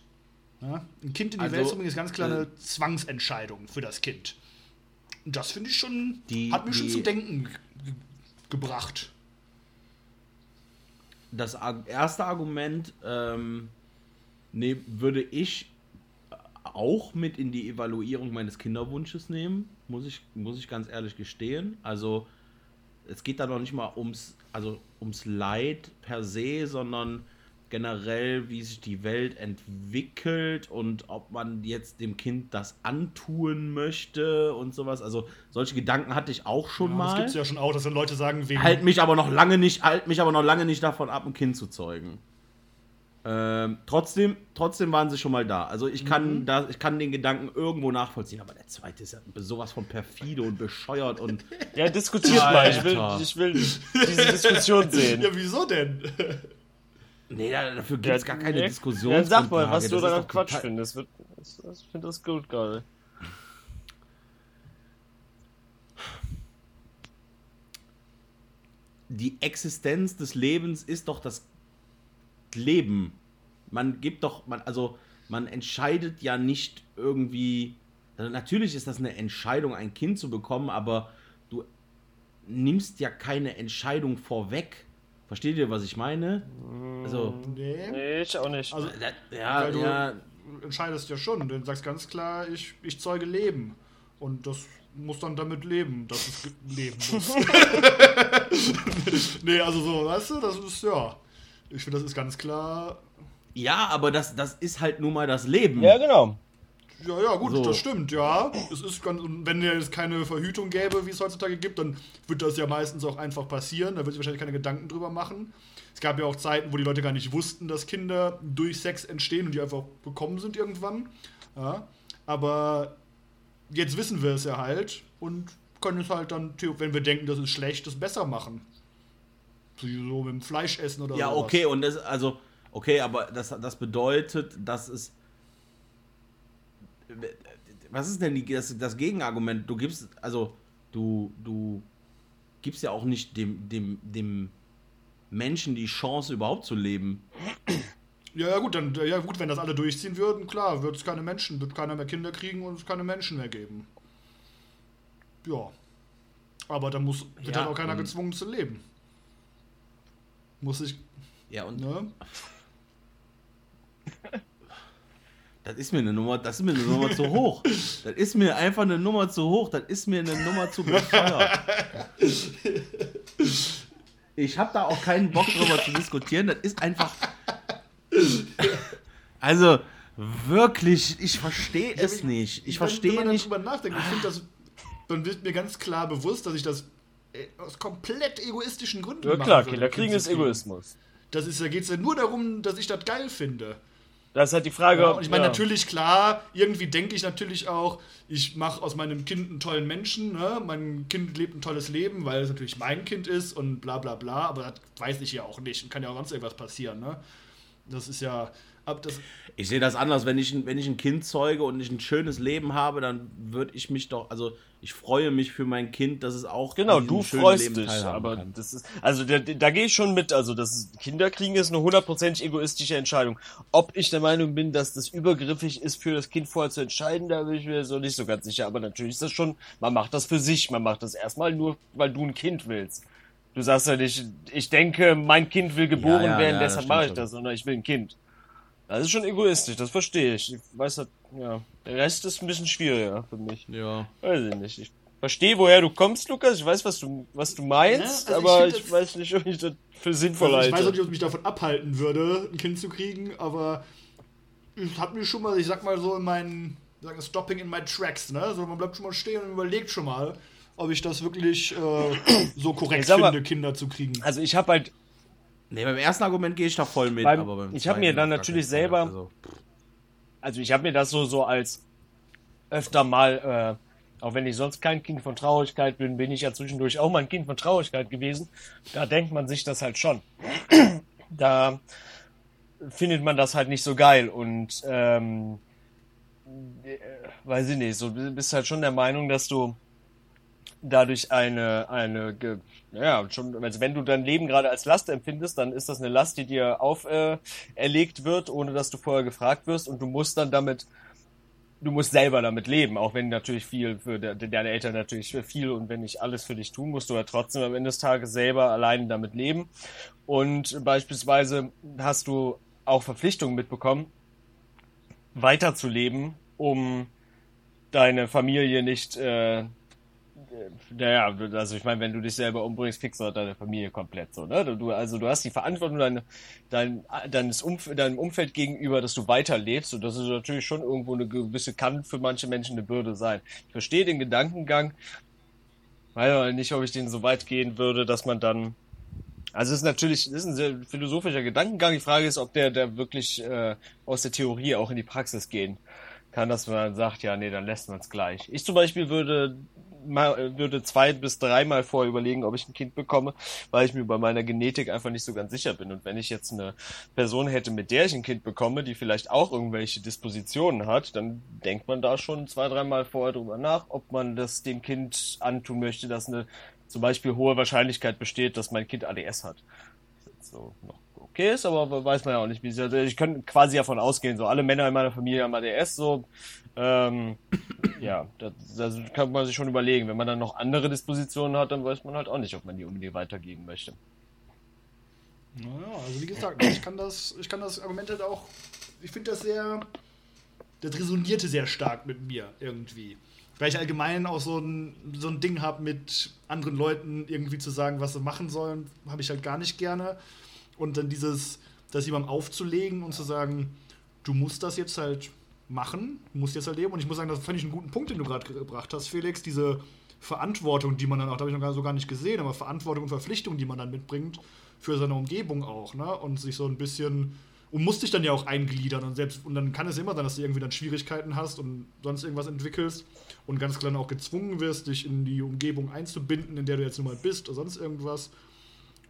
Ja? Ein Kind in die Also, Welt zu bringen ist ganz klar äh, eine Zwangsentscheidung für das Kind. Und das finde ich schon, Die- hat mich schon die- zum Denken ge gebracht. Das erste Argument ähm, ne, würde ich auch mit in die Evaluierung meines Kinderwunsches nehmen, muss ich, muss ich ganz ehrlich gestehen. Also es geht da noch nicht mal ums, also ums Leid per se, sondern generell, wie sich die Welt entwickelt und ob man jetzt dem Kind das antun möchte und sowas. Also solche Gedanken hatte ich auch schon Ja, mal. Das gibt es ja schon auch, dass dann Leute sagen, wegen Halt mich aber noch lange nicht, halt mich aber noch lange nicht davon ab, ein Kind zu zeugen. Ähm, trotzdem, trotzdem waren sie schon mal da. Also ich kann da, ich kann den Gedanken irgendwo nachvollziehen, aber der zweite ist ja sowas von perfide und bescheuert und Ja, diskutiert mal. Ich will, ich will diese Diskussion sehen. Ja, wieso denn? nee, da- dafür gibt es gar keine nee. Diskussion. Dann sag mal, was du daran Quatsch total- findest. Ich ich finde das gut gerade. die Existenz des Lebens ist doch das Leben. Man gibt doch, man, also man entscheidet ja nicht irgendwie. Also natürlich ist das eine Entscheidung, ein Kind zu bekommen, aber du nimmst ja keine Entscheidung vorweg. Versteht ihr, was ich meine? Also, Nee. Nee, ich auch nicht. Also, da- ja, weil du ja, entscheidest ja schon. Du sagst ganz klar, ich, ich zeuge Leben. Und das muss dann damit leben, dass es leben muss. nee, also so, weißt du, das ist ja. Ich finde, das ist ganz klar. Ja, aber das, das ist halt nun mal das Leben. ja, genau. Ja, ja, gut, So. das stimmt, ja. Es ist ganz, und wenn es keine Verhütung gäbe, wie es heutzutage gibt, dann wird das ja meistens auch einfach passieren. Da wird sich wahrscheinlich keine Gedanken drüber machen. Es gab ja auch Zeiten, wo die Leute gar nicht wussten, dass Kinder durch Sex entstehen und die einfach bekommen sind irgendwann. Ja. Aber jetzt wissen wir es ja halt und können es halt dann, wenn wir denken, das ist schlecht, das besser machen. So so mit dem Fleisch essen oder Ja, sowas. okay, und das, also, okay, aber das, das bedeutet, dass es. Was ist denn die, das, das Gegenargument? Du gibst, also, du, du gibst ja auch nicht dem, dem, dem Menschen die Chance, überhaupt zu leben. Ja, ja, gut, dann, ja, gut, wenn das alle durchziehen würden, klar, wird es keine Menschen, wird keiner mehr Kinder kriegen und es keine Menschen mehr geben. Ja. Aber da muss, wird Ja, halt auch keiner und- gezwungen zu leben. Muss ich, Ja, und ne? Das ist mir eine Nummer, das ist mir eine Nummer zu hoch. Das ist mir einfach eine Nummer zu hoch. Das ist mir eine Nummer zu bescheuert. Ich habe da auch keinen Bock drüber zu diskutieren. Das ist einfach. Also wirklich, ich verstehe es nicht. Ich verstehe nicht. Drüber nachdenke, ich finde das, dann wird mir ganz klar bewusst, dass ich das äh, aus komplett egoistischen Gründen ja, mache. Ja klar, Kinderkriegen ist Egoismus. Das ist, da geht es ja nur darum, dass ich das geil finde. Das ist halt die Frage. Ja, und ich meine, ja. natürlich, klar, irgendwie denke ich natürlich auch, ich mache aus meinem Kind einen tollen Menschen, ne? mein Kind lebt ein tolles Leben, weil es natürlich mein Kind ist und bla bla bla, aber das weiß ich ja auch nicht und kann ja auch sonst irgendwas passieren. Ne? Das ist ja, ich sehe das anders. Wenn ich, wenn ich ein Kind zeuge und ich ein schönes Leben habe, dann würde ich mich doch, also ich freue mich für mein Kind, dass es auch genau du freust Leben dich, aber kann. das ist also da, da gehe ich schon mit. Also das ist, Kinderkriegen ist eine hundertprozentig egoistische Entscheidung. Ob ich der Meinung bin, dass das übergriffig ist, für das Kind vorher zu entscheiden, da bin ich mir so nicht so ganz sicher. Aber natürlich ist das schon, man macht das für sich, man macht das erstmal nur, weil du ein Kind willst. Du sagst ja nicht, ich denke, mein Kind will geboren ja, ja, werden, ja, deshalb mache ich das, sondern ich will ein Kind. Das ist schon egoistisch, das verstehe ich. Ich weiß halt, ja. Der Rest ist ein bisschen schwieriger für mich. Ja. Weiß ich nicht. Ich verstehe, woher du kommst, Lukas. Ich weiß, was du, was du meinst, ja, also aber ich, ich weiß nicht, ob ich das für sinnvoll also halte. Ich weiß auch nicht, ob ich mich davon abhalten würde, ein Kind zu kriegen, aber ich habe mir schon mal, ich sag mal so in meinen, sagen Stopping in my tracks, ne? So, man bleibt schon mal stehen und überlegt schon mal, ob ich das wirklich äh, so korrekt finde, mal, Kinder zu kriegen. Also ich habe halt Nee, beim ersten Argument gehe ich da voll mit. Beim, aber beim ich habe mir dann natürlich selber, also, also ich habe mir das so, so als öfter mal, äh, auch wenn ich sonst kein Kind von Traurigkeit bin, bin ich ja zwischendurch auch mal ein Kind von Traurigkeit gewesen. Da denkt man sich das halt schon. da findet man das halt nicht so geil und ähm, äh, weiß ich nicht, so bist halt schon der Meinung, dass du dadurch eine, eine, ja, schon, also wenn du dein Leben gerade als Last empfindest, dann ist das eine Last, die dir auferlegt äh, wird, ohne dass du vorher gefragt wirst und du musst dann damit, du musst selber damit leben, auch wenn natürlich viel für de, deine Eltern natürlich viel und wenn nicht alles für dich tun, musst du ja trotzdem am Ende des Tages selber allein damit leben. Und beispielsweise hast du auch Verpflichtungen mitbekommen, weiterzuleben, um deine Familie nicht äh, naja, also ich meine, wenn du dich selber umbringst, fixst du deine Familie komplett so, ne? Du, also du hast die Verantwortung deine, dein, deines Umf deinem Umfeld gegenüber, dass du weiterlebst und das ist natürlich schon irgendwo eine gewisse, kann für manche Menschen eine Bürde sein. Ich verstehe den Gedankengang, weiß nicht, ob ich den so weit gehen würde, dass man dann also es ist natürlich, das ist ein sehr philosophischer Gedankengang. Die Frage ist, ob der, der wirklich äh, aus der Theorie auch in die Praxis gehen kann, dass man sagt, ja, nee, dann lässt man es gleich. Ich zum Beispiel würde würde zwei bis dreimal vorher überlegen, ob ich ein Kind bekomme, weil ich mir bei meiner Genetik einfach nicht so ganz sicher bin. Und wenn ich jetzt eine Person hätte, mit der ich ein Kind bekomme, die vielleicht auch irgendwelche Dispositionen hat, dann denkt man da schon zwei, dreimal vorher drüber nach, ob man das dem Kind antun möchte, dass eine zum Beispiel hohe Wahrscheinlichkeit besteht, dass mein Kind ADS hat. So noch okay ist, aber weiß man ja auch nicht, wie sie. Ich könnte quasi davon ausgehen, so alle Männer in meiner Familie haben ADS, so ähm, ja, das, kann man sich schon überlegen. Wenn man dann noch andere Dispositionen hat, dann weiß man halt auch nicht, ob man die unbedingt weitergeben möchte. Naja, also wie gesagt, ich kann das, ich kann das Argument halt auch, ich finde das sehr, das resonierte sehr stark mit mir irgendwie. Weil ich allgemein auch so ein, so ein Ding habe, mit anderen Leuten irgendwie zu sagen, was sie machen sollen, habe ich halt gar nicht gerne. Und dann dieses, das jemandem aufzulegen und zu sagen, du musst das jetzt halt machen, muss jetzt erleben. Und ich muss sagen, das fand ich einen guten Punkt, den du gerade gebracht hast, Felix. Diese Verantwortung, die man dann auch, da habe ich noch gar, so gar nicht gesehen, aber Verantwortung und Verpflichtung, die man dann mitbringt für seine Umgebung auch, ne? Und sich so ein bisschen und musst dich dann ja auch eingliedern und selbst und dann kann es immer sein, dass du irgendwie dann Schwierigkeiten hast und sonst irgendwas entwickelst und ganz klar auch gezwungen wirst, dich in die Umgebung einzubinden, in der du jetzt nun mal bist oder sonst irgendwas.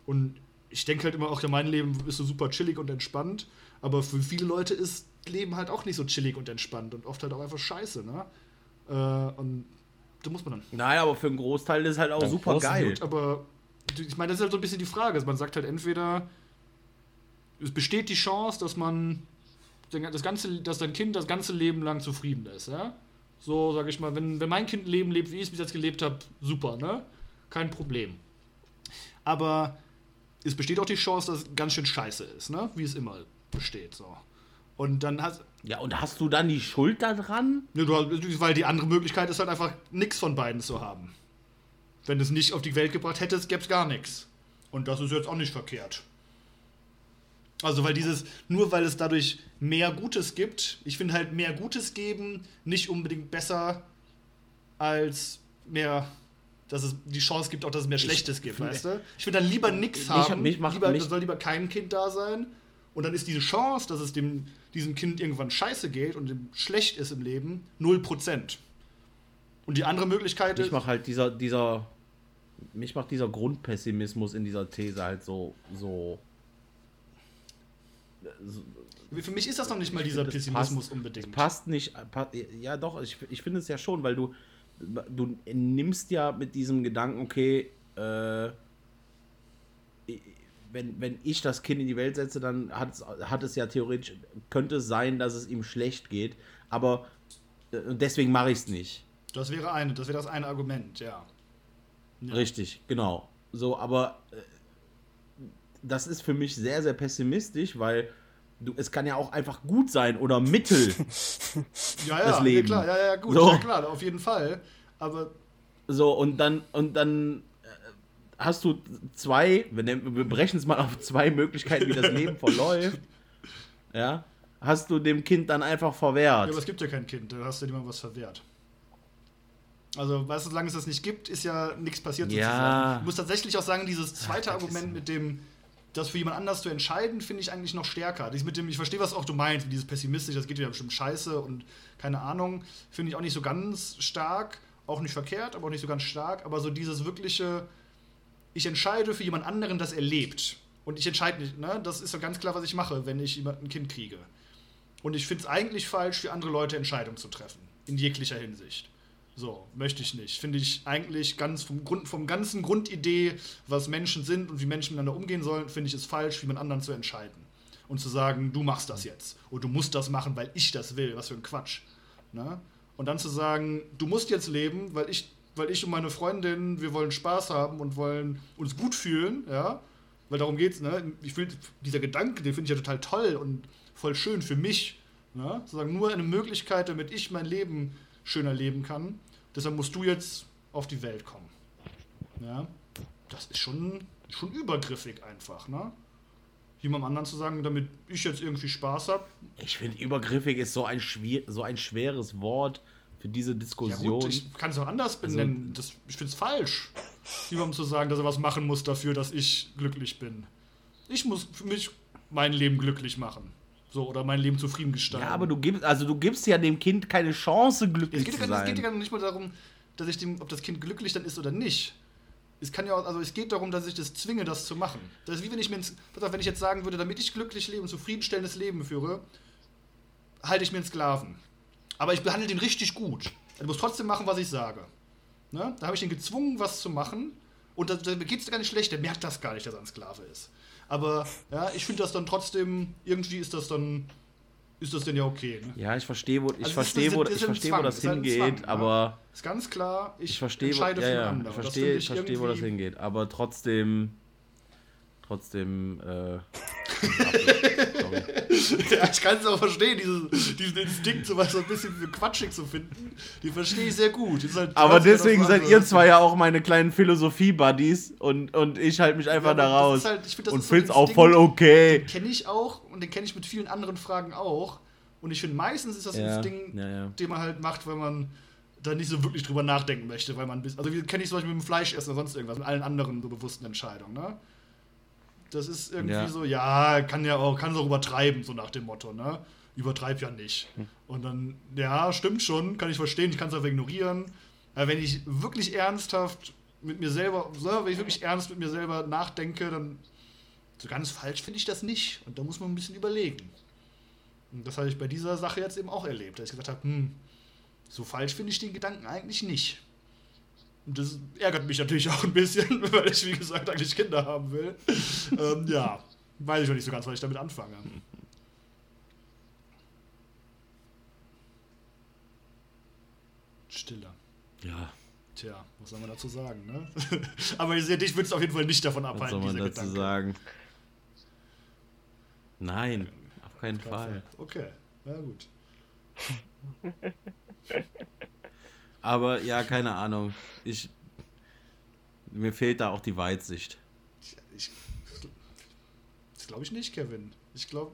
Und ich denke halt immer auch, ja, mein Leben ist so super chillig und entspannt, aber für viele Leute ist Leben halt auch nicht so chillig und entspannt und oft halt auch einfach scheiße, ne? Äh, und da muss man dann. Nein, aber für einen Großteil ist es halt auch ja, super geil. Gut, aber ich meine, das ist halt so ein bisschen die Frage. Also man sagt halt entweder, es besteht die Chance, dass man das ganze, dass dein Kind das ganze Leben lang zufrieden ist, ja? So, sage ich mal, wenn, wenn mein Kind ein Leben lebt, wie ich es bis jetzt gelebt habe, super, ne? Kein Problem. Aber es besteht auch die Chance, dass es ganz schön scheiße ist, ne? Wie es immer besteht, so. Und dann hast Ja, und hast du dann die Schuld daran? ja, du, weil die andere Möglichkeit ist halt einfach nichts von beiden zu haben. Wenn du es nicht auf die Welt gebracht hättest, gäbe es gar nichts. Und das ist jetzt auch nicht verkehrt. Also, weil dieses, nur weil es dadurch mehr Gutes gibt, ich finde halt mehr Gutes geben nicht unbedingt besser als mehr, dass es die Chance gibt, auch dass es mehr Schlechtes gibt, weißt du? Ich würde dann lieber nichts haben, mich macht- lieber, mich- soll lieber kein Kind da sein. Und dann ist diese Chance, dass es dem, diesem Kind irgendwann scheiße geht und ihm schlecht ist im Leben, 0%. Und die andere Möglichkeit ist, macht halt dieser, dieser, mich macht dieser Grundpessimismus in dieser These halt so, so. für mich ist das noch nicht mal Ich dieser Pessimismus passt- unbedingt. Passt nicht, ja doch, ich, ich finde es ja schon, weil du, du nimmst ja mit diesem Gedanken, okay, äh, wenn, wenn ich das Kind in die Welt setze, dann hat es, hat es ja theoretisch, könnte es sein, dass es ihm schlecht geht, aber äh, deswegen mache ich es nicht. Das wäre eine, das wäre das eine Argument, ja. Ja. Richtig, genau. So, aber äh, das ist für mich sehr, sehr pessimistisch, weil du, es kann ja auch einfach gut sein oder mittel. Ja, ja, das ja, Leben. klar, ja, ja, gut, So. ja klar, auf jeden Fall. Aber So, und dann, und dann äh, hast du zwei, wir, nehmen- wir brechen es mal auf zwei Möglichkeiten, wie das Leben verläuft. Ja. Hast du dem Kind dann einfach Ja, verwehrt. aber es gibt ja kein Kind, da hast du ja niemandem was verwehrt. Also, weißt du, solange es das nicht gibt, ist ja nichts passiert Ja. sozusagen. Ich muss tatsächlich auch sagen, dieses zweite ist- Argument mit dem, das für jemand anders zu entscheiden, finde ich eigentlich noch stärker. Dieses mit dem, ich verstehe, was auch du meinst, dieses pessimistisch, das geht ja bestimmt scheiße und keine Ahnung, finde ich auch nicht so ganz stark, auch nicht verkehrt, aber auch nicht so ganz stark, aber so dieses wirkliche, ich entscheide für jemand anderen, dass er lebt. Und ich entscheide nicht, ne? Das ist so ganz klar, was ich mache, wenn ich jemand ein Kind kriege. Und ich finde es eigentlich falsch, für andere Leute Entscheidungen zu treffen. In jeglicher Hinsicht. So, möchte ich nicht. Finde ich eigentlich ganz vom, Grund, vom ganzen Grundidee, was Menschen sind und wie Menschen miteinander umgehen sollen, finde ich es falsch, für jemand anderen zu entscheiden. Und zu sagen, du machst das jetzt. Und du musst das machen, weil ich das will. Was für ein Quatsch. Ne? Und dann zu sagen, du musst jetzt leben, weil ich, weil ich und meine Freundin, wir wollen Spaß haben und wollen uns gut fühlen, ja. Weil darum geht's, ne? Ich find, dieser Gedanke, den finde ich ja total toll und voll schön für mich. Ne? Sozusagen nur eine Möglichkeit, damit ich mein Leben schöner leben kann. Deshalb musst du jetzt auf die Welt kommen. Ja? Das ist schon, schon übergriffig einfach, ne? Jemandem anderen zu sagen, damit ich jetzt irgendwie Spaß habe. Ich finde, übergriffig ist so ein, schwier so ein schweres Wort für diese Ja Diskussion. gut, ich kann es auch anders benennen. das, ich finde es falsch, jemandem zu sagen, dass er was machen muss dafür, dass ich glücklich bin. Ich muss für mich mein Leben glücklich machen. So, oder mein Leben zufrieden gestalten. ja, aber du gibst, also du gibst ja dem Kind keine Chance, glücklich geht, zu ja, gar- es sein. geht ja gar nicht mal darum, dass ich dem, ob das Kind glücklich dann ist oder nicht. Es kann ja auch, also es geht darum, dass ich das zwinge, das zu machen. Das ist wie wenn ich mir, ins, pass auf, wenn ich jetzt sagen würde, damit ich glücklich lebe und zufriedenstellendes Leben führe, halte ich mir einen Sklaven. Aber ich behandle den richtig gut. Er muss trotzdem machen, was ich sage. Ne? Da habe ich ihn gezwungen, was zu machen. Und da, da geht es gar nicht schlecht. Der merkt das gar nicht, dass er ein Sklave ist. Aber ja, ich finde das dann trotzdem, irgendwie ist das dann, ist das denn ja okay. Ne? Ja, ich verstehe, wo, ich Also verstehe, das wo, ich verstehe, wo das hingeht, Zwang, ne? aber Ist ganz klar, ich, ich verstehe, entscheide ja, ja, ich verstehe, ich verstehe, wo das hingeht, aber trotzdem, trotzdem, äh. Ja, ich kann es auch verstehen, diesen, diesen Instinkt, sowas so ein bisschen für quatschig zu finden. Die verstehe ich sehr gut. Halt Aber deswegen seid was ihr zwei ja auch meine kleinen Philosophie-Buddies und, und ich halte mich einfach Ja, da raus halt- ich find, das und so ein find's auch Instinkt, voll okay. Den kenne ich auch und den kenne ich mit vielen anderen Fragen auch. Und ich finde, meistens ist das Ja, ein Ding, ja, ja. den man halt macht, weil man da nicht so wirklich drüber nachdenken möchte, weil man bis, also wie kenne ich zum Beispiel mit dem Fleischessen oder sonst irgendwas, mit allen anderen so bewussten Entscheidungen, ne? Das ist irgendwie Ja. so, ja, kann ja auch, kann es auch übertreiben, so nach dem Motto, ne? Übertreib ja nicht. Hm. Und dann, ja, stimmt schon, kann ich verstehen, ich kann es einfach ignorieren. Aber wenn ich wirklich ernsthaft mit mir selber, wenn ich wirklich ernst mit mir selber nachdenke, dann so ganz falsch finde ich das nicht. Und da muss man ein bisschen überlegen. Und das habe ich bei dieser Sache jetzt eben auch erlebt, dass ich gesagt habe, hm, so falsch finde ich den Gedanken eigentlich nicht. Und das ärgert mich natürlich auch ein bisschen, weil ich, wie gesagt, eigentlich Kinder haben will. ähm, ja, weiß ich noch nicht so ganz, was ich damit anfange. Stille. Ja, Tja, was soll man dazu sagen, ne? Aber ihr seht, dich würde es auf jeden Fall nicht davon was abhalten, soll man dazu Gedanke. sagen? Nein, auf Auf keinen Fall. Okay, na gut. Aber ja, keine Ahnung. Ich. Mir fehlt da auch die Weitsicht. Ich, das glaube ich nicht, Kevin. Ich glaube,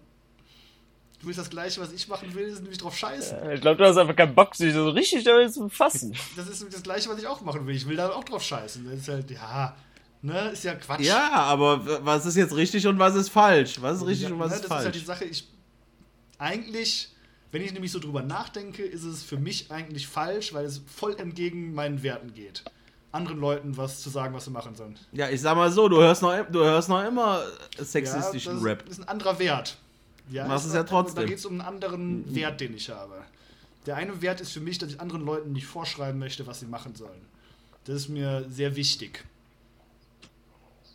du willst das Gleiche, was ich machen will, ist nämlich drauf scheißen. Ich glaube, du hast einfach keinen Bock, sich so richtig damit zu befassen. Das ist das Gleiche, was ich auch machen will. Ich will da auch drauf scheißen. Das ist halt, ja, ne, ist ja Quatsch. Ja, aber was ist jetzt richtig und was ist falsch? Was ist richtig und was Ne, ist das ist halt falsch? die Sache, ich. Eigentlich, wenn ich nämlich so drüber nachdenke, ist es für mich eigentlich falsch, weil es voll entgegen meinen Werten geht. Anderen Leuten was zu sagen, was sie machen sollen. Ja, ich sag mal so, du hörst noch, du hörst noch immer sexistischen ja, das Rap. ist ein anderer Wert. Ja, Machst ist- es ja trotzdem. Da geht es um einen anderen Wert, den ich habe. Der eine Wert ist für mich, dass ich anderen Leuten nicht vorschreiben möchte, was sie machen sollen. Das ist mir sehr wichtig.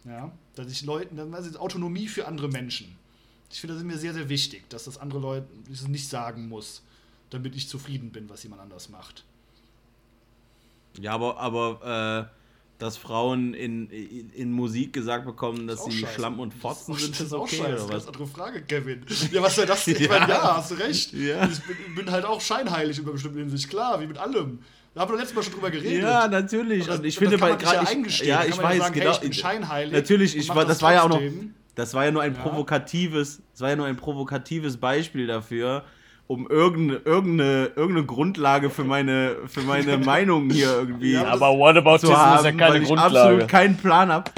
Ja, dass ich Leuten, das ist Autonomie für andere Menschen. Ich finde, das ist mir sehr, sehr wichtig, dass das andere Leute ich es nicht sagen muss, damit ich zufrieden bin, was jemand anders macht. Ja, aber, aber äh, dass Frauen in, in, in Musik gesagt bekommen, dass Ist sie scheiße. Schlamm und Fotzen Das sind, ist ist auch okay, scheiße. oder was? Ganz andere Frage, Kevin. Ja, was soll das denn? Ich Ja. meine, ja, hast du recht. Ja. Ich bin, bin halt auch scheinheilig über bestimmte Hinsicht. Klar, wie mit allem. Da haben wir letztes Mal schon drüber geredet. Ja, natürlich. Das, und ich das finde, kann weil ja gerade ja, ich kann man weiß sagen, genau. Hey, ich bin scheinheilig. natürlich, und ich war, das war ja auch noch. Das war ja nur ein Ja. provokatives, das war ja nur ein provokatives Beispiel dafür, um irgendeine, irgendeine, irgendeine Grundlage für meine, für meine Meinung hier irgendwie Ja, Aber Whataboutism zu ist haben, ja keine weil ich Grundlage. absolut keinen Plan habe.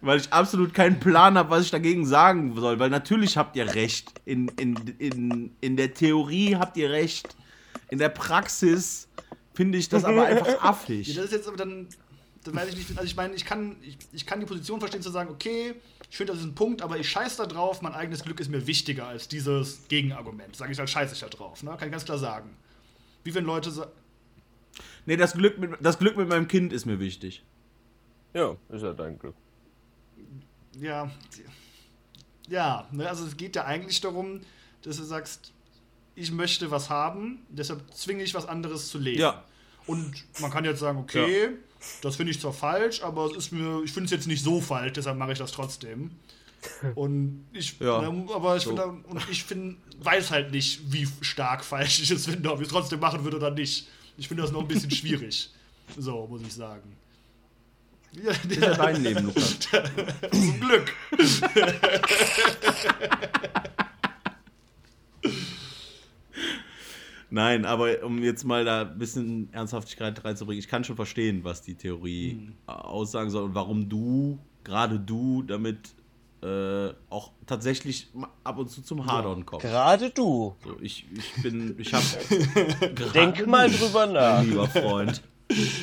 Weil ich absolut keinen Plan habe, was ich dagegen sagen soll. Weil natürlich habt ihr recht. In, in, in, in der Theorie habt ihr recht. In der Praxis finde ich das aber einfach Ja, affig. das ist jetzt aber dann, dann weiß ich nicht, also ich meine, ich kann, ich, ich kann die Position verstehen zu sagen, okay, ich finde, das ist ein Punkt, aber ich scheiß da drauf, mein eigenes Glück ist mir wichtiger als dieses Gegenargument. Sage ich halt, scheiße ich da drauf, ne? Kann ich ganz klar sagen. Wie wenn Leute sagen, Nee, das Glück, mit, das Glück mit meinem Kind ist mir wichtig. Ja, ist ja dein Glück. ja, ja, ne, also es geht ja eigentlich darum, dass du sagst, ich möchte was haben, deshalb zwinge ich was anderes zu leben. Ja. Und man kann jetzt sagen, okay, das finde ich zwar falsch, aber es ist mir, ich finde es jetzt nicht so falsch, deshalb mache ich das trotzdem. Und ich, Ja. aber ich So. finde, und ich finde, weiß halt nicht, wie stark falsch ich es finde, ob ich es trotzdem machen würde oder nicht. Ich finde das noch ein bisschen schwierig. So, muss ich sagen. Ja, Ist ja dein Leben, Lukas. zum Glück. Nein, aber um jetzt mal da ein bisschen Ernsthaftigkeit reinzubringen, ich kann schon verstehen, was die Theorie Hm. äh, aussagen soll und warum du, gerade du, damit äh, auch tatsächlich ab und zu zum Hadern kommst. Gerade du. So, ich, ich bin, ich habe Denk mal drüber nach. lieber Freund.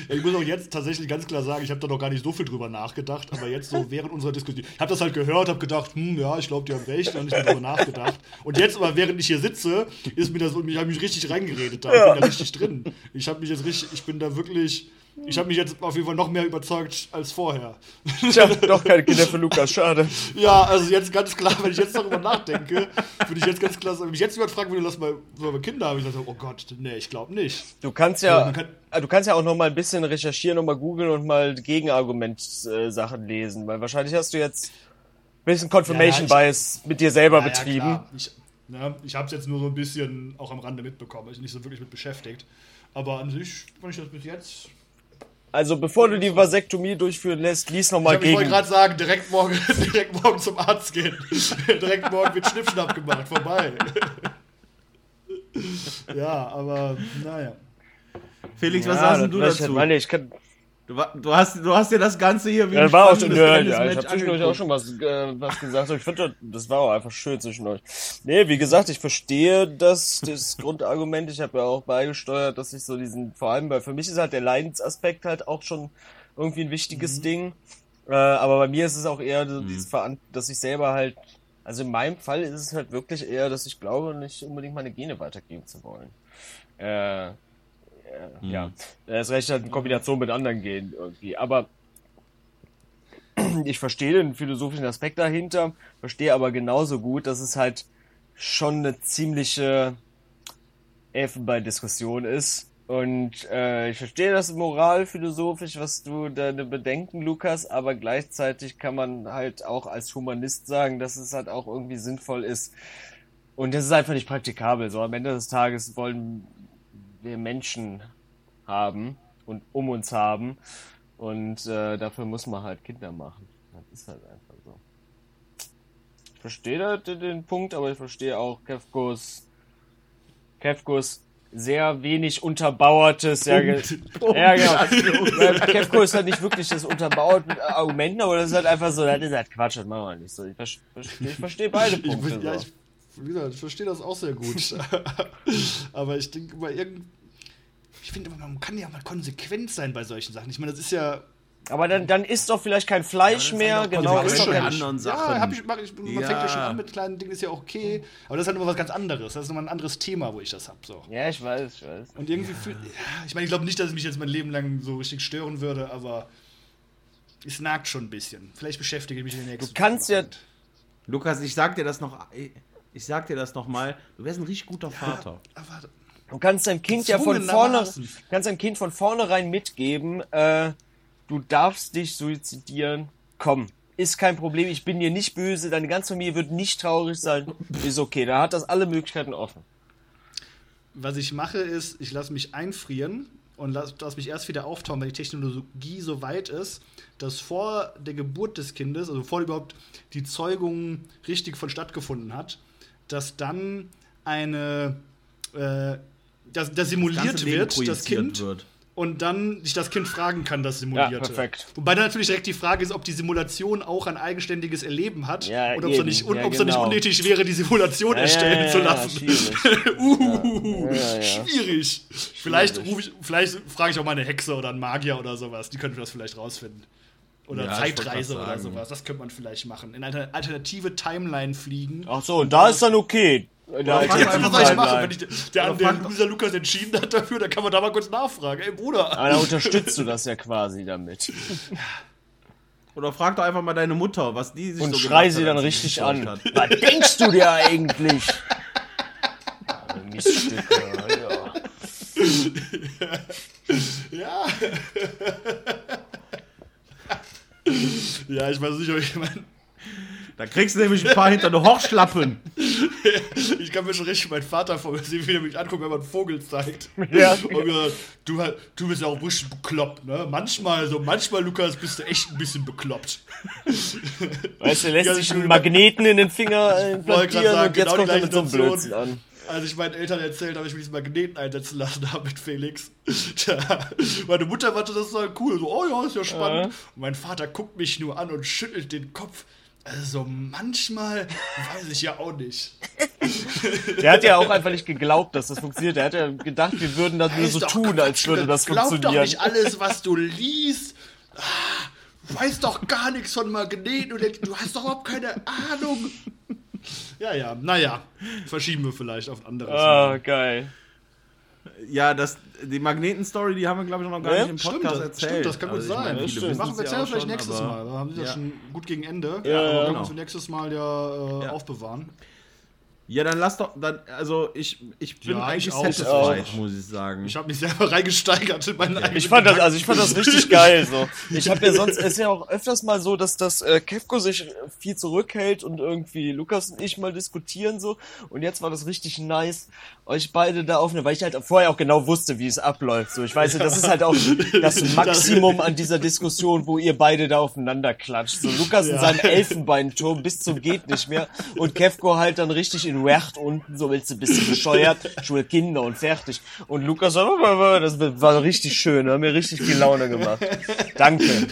Ja, ich muss auch jetzt tatsächlich ganz klar sagen, ich habe da noch gar nicht so viel drüber nachgedacht, aber jetzt so während unserer Diskussion, ich habe das halt gehört, habe gedacht, hm, ja, ich glaube, die haben recht, habe nicht mehr drüber nachgedacht. Und jetzt aber, während ich hier sitze, ist mir das, ich habe mich richtig reingeredet da, ich bin da richtig drin. Ich habe mich jetzt richtig, ich bin da wirklich, ich habe mich jetzt auf jeden Fall noch mehr überzeugt als vorher. Ich habe doch keine Kinder für Lukas, schade. Ja, also jetzt ganz klar, wenn ich jetzt darüber nachdenke, würde ich jetzt ganz klar sagen, wenn mich jetzt jemand fragen würde, lass mal, sollen wir Kinder haben, ich sage, oh Gott, nee, ich glaube nicht. Du kannst Ja, kann- äh, du kannst ja auch noch mal ein bisschen recherchieren und mal googeln und mal Gegenargument-Sachen lesen, weil wahrscheinlich hast du jetzt ein bisschen Confirmation Ja, ja, Bias mit dir selber Ja, betrieben. Ich, ne, ich habe es jetzt nur so ein bisschen auch am Rande mitbekommen, ich bin nicht so wirklich mit beschäftigt. Aber an sich fand ich das bis jetzt. Also bevor du die Vasektomie durchführen lässt, lies noch Ich, mal hab- ich wollte gegen. gerade sagen, direkt morgen, direkt morgen zum Arzt gehen. direkt morgen wird Schnippschnapp gemacht, vorbei. ja, aber naja. Felix, was Ja, sagst du ich dazu? halt, Mann, ich kann, Du, du, hast, du hast dir das Ganze hier wie Ja, ein war auch schon, ja, ja, ich habe zwischendurch auch schon was, äh, was gesagt, ich finde, das war auch einfach schön zwischendurch. Nee, wie gesagt, ich verstehe das, das Grundargument, ich habe ja auch beigesteuert, dass ich so diesen, vor allem, weil für mich ist halt der Leidensaspekt halt auch schon irgendwie ein wichtiges Ding, äh, aber bei mir ist es auch eher so dieses Veran dass ich selber halt, also in meinem Fall ist es halt wirklich eher, dass ich glaube, nicht unbedingt meine Gene weitergeben zu wollen. Äh, äh, ja, das recht halt in Kombination mit anderen Genen irgendwie. Aber ich verstehe den philosophischen Aspekt dahinter, verstehe aber genauso gut, dass es halt schon eine ziemliche Elfenbein-Diskussion ist. Und äh, ich verstehe das moralphilosophisch, was du deine Bedenken, Lukas, aber gleichzeitig kann man halt auch als Humanist sagen, dass es halt auch irgendwie sinnvoll ist, Und das ist einfach nicht praktikabel. So am Ende des Tages wollen wir Menschen haben und um uns haben. Und äh, dafür muss man halt Kinder machen. Das ist halt einfach so. Ich verstehe den, Punkt, aber ich verstehe auch Kefkos, Kefkos sehr wenig unterbauertes, ja, ge- ja genau. Kefko ist halt nicht wirklich das unterbaut mit Argumenten, aber das ist halt einfach so, das ist halt Quatsch, das machen wir nicht so. Ich, vers- verstehe- ich verstehe beide Ich, Punkte. bin- ja, so. ich, wie gesagt, ich verstehe das auch sehr gut. Aber ich denke immer irgend. Ich finde, man kann ja mal konsequent sein bei solchen Sachen. Ich meine, das ist ja. Aber dann, dann isst doch vielleicht kein Fleisch Ja, mehr, genau. Ist doch schon kein, an- anderen Sachen. Ja, hab ich, mach ich, man Ja. fängt ja schon an mit kleinen Dingen, ist ja auch okay. Aber das ist halt immer was ganz anderes. Das ist nochmal ein anderes Thema, wo ich das hab. So. ja, ich weiß, ich weiß. Und irgendwie fühlt. Ja, ich meine, ich glaube nicht, dass es mich jetzt mein Leben lang so richtig stören würde, aber. Es nagt schon ein bisschen. Vielleicht beschäftige ich mich in den nächsten Du kannst Wochen ja-. Lukas, ich sag dir das noch. Ich sag dir das noch mal. Du wärst ein richtig guter Vater. Aber Du kannst deinem Kind ja von vorne, kannst deinem Kind von vornherein mitgeben, äh, du darfst dich suizidieren. Komm, ist kein Problem, ich bin dir nicht böse, deine ganze Familie wird nicht traurig sein. Ist okay, da hat das alle Möglichkeiten offen. Was ich mache, ist, ich lasse mich einfrieren und lasse lass mich erst wieder auftauen, wenn die Technologie so weit ist, dass vor der Geburt des Kindes, also vor überhaupt die Zeugung richtig von stattgefunden hat, dass dann eine, äh, dass, dass Das simuliert Leben wird, das Kind, wird. und dann sich das Kind fragen kann, das Simulierte. Ja, perfekt. Wobei dann natürlich direkt die Frage ist, ob die Simulation auch ein eigenständiges Erleben hat Ja, oder ob es nicht, un- Ja, dann nicht genau. unnötig wäre, die Simulation Ja, erstellen ja, ja, zu ja, lassen. schwierig. Uh, Ja, ja, ja. schwierig. Vielleicht, Schwierig. ruf ich, vielleicht frage ich auch mal eine Hexe oder einen Magier oder sowas. Die könnten das vielleicht rausfinden. Oder Ja, Zeitreise oder sowas. Das könnte man vielleicht machen. In eine alternative Timeline fliegen. Ach so, da ist dann okay. Doch Ja, einfach was soll ich machen? Wenn ich, der, der Loser Lukas entschieden hat dafür, dann kann man da mal kurz nachfragen. Ey, Bruder. Aber da unterstützt du das ja quasi damit. Oder frag doch einfach mal deine Mutter, was die sich Und so schrei sie hat, dann richtig an. hat. Was denkst du dir eigentlich? Ja, Miststücke, ja. Ja. ja, ich weiß nicht, ob ich mein, Da kriegst du nämlich ein paar hinter die Horschlappen. Ich kann mir schon richtig meinen Vater vor mir sehen, wie er mich anguckt, wenn man einen Vogel zeigt. Ja. Und mir sagt, du, du bist ja auch ein bisschen bekloppt, ne? Manchmal, so manchmal, Lukas, bist du echt ein bisschen bekloppt. Weißt du, er lässt sich ich einen Magneten in den Finger implantieren sagen, und jetzt genau kommt die er mit so einem gleiche Blödsinn an. Als ich meinen Eltern erzählt habe, ich mich diesen Magneten einsetzen lassen habe mit Felix. Da, meine Mutter fand das so cool, so, oh ja, ist ja spannend. Und mein Vater guckt mich nur an und schüttelt den Kopf. Also manchmal weiß ich ja auch nicht. Der hat ja auch einfach nicht geglaubt, dass das funktioniert. Er hat ja gedacht, wir würden das nur so doch tun, Quatsch, als würde das Glaub doch funktionieren. nicht alles, was du liest. Ah, Du weißt doch gar nichts von Magneten und du hast doch überhaupt keine Ahnung. Ja, ja, naja. Verschieben wir vielleicht auf ein anderes. Ah, Mal. geil. Ja, das, die Magneten-Story, die haben wir, glaube ich, noch gar Ne? nicht im Stimmt, Podcast das, erzählt. stimmt, das kann gut Also ich sein. meine, Das stimmt. Machen wir ja vielleicht schon, nächstes Mal. Da haben sie ja Ja. schon gut gegen Ende. Ja, aber ja, können genau. wir für nächstes Mal ja, äh, Ja. aufbewahren. Ja, dann lass doch, dann, also ich, ich bin Ja, eigentlich ich auch. satisfied, auch. muss ich sagen. Ich habe mich selber reingesteigert in meinen eigenen Ich fand das, also ich fand das richtig geil. So, ich habe ja sonst, es ist ja auch öfters mal so, dass das äh, Kefko sich viel zurückhält und irgendwie Lukas und ich mal diskutieren so. Und jetzt war das richtig nice, euch beide da aufnehmen, weil ich halt vorher auch genau wusste, wie es abläuft. So, ich weiß, ja. das ist halt auch das Maximum an dieser Diskussion, wo ihr beide da aufeinander klatscht. So Lukas in Ja. seinem Elfenbeinturm bis zum geht nicht mehr und Kefko halt dann richtig in Wert unten, so willst du ein bisschen bescheuert, Schule Kinder und fertig. Und Lukas so, das war richtig schön, hat mir richtig viel Laune gemacht. Danke.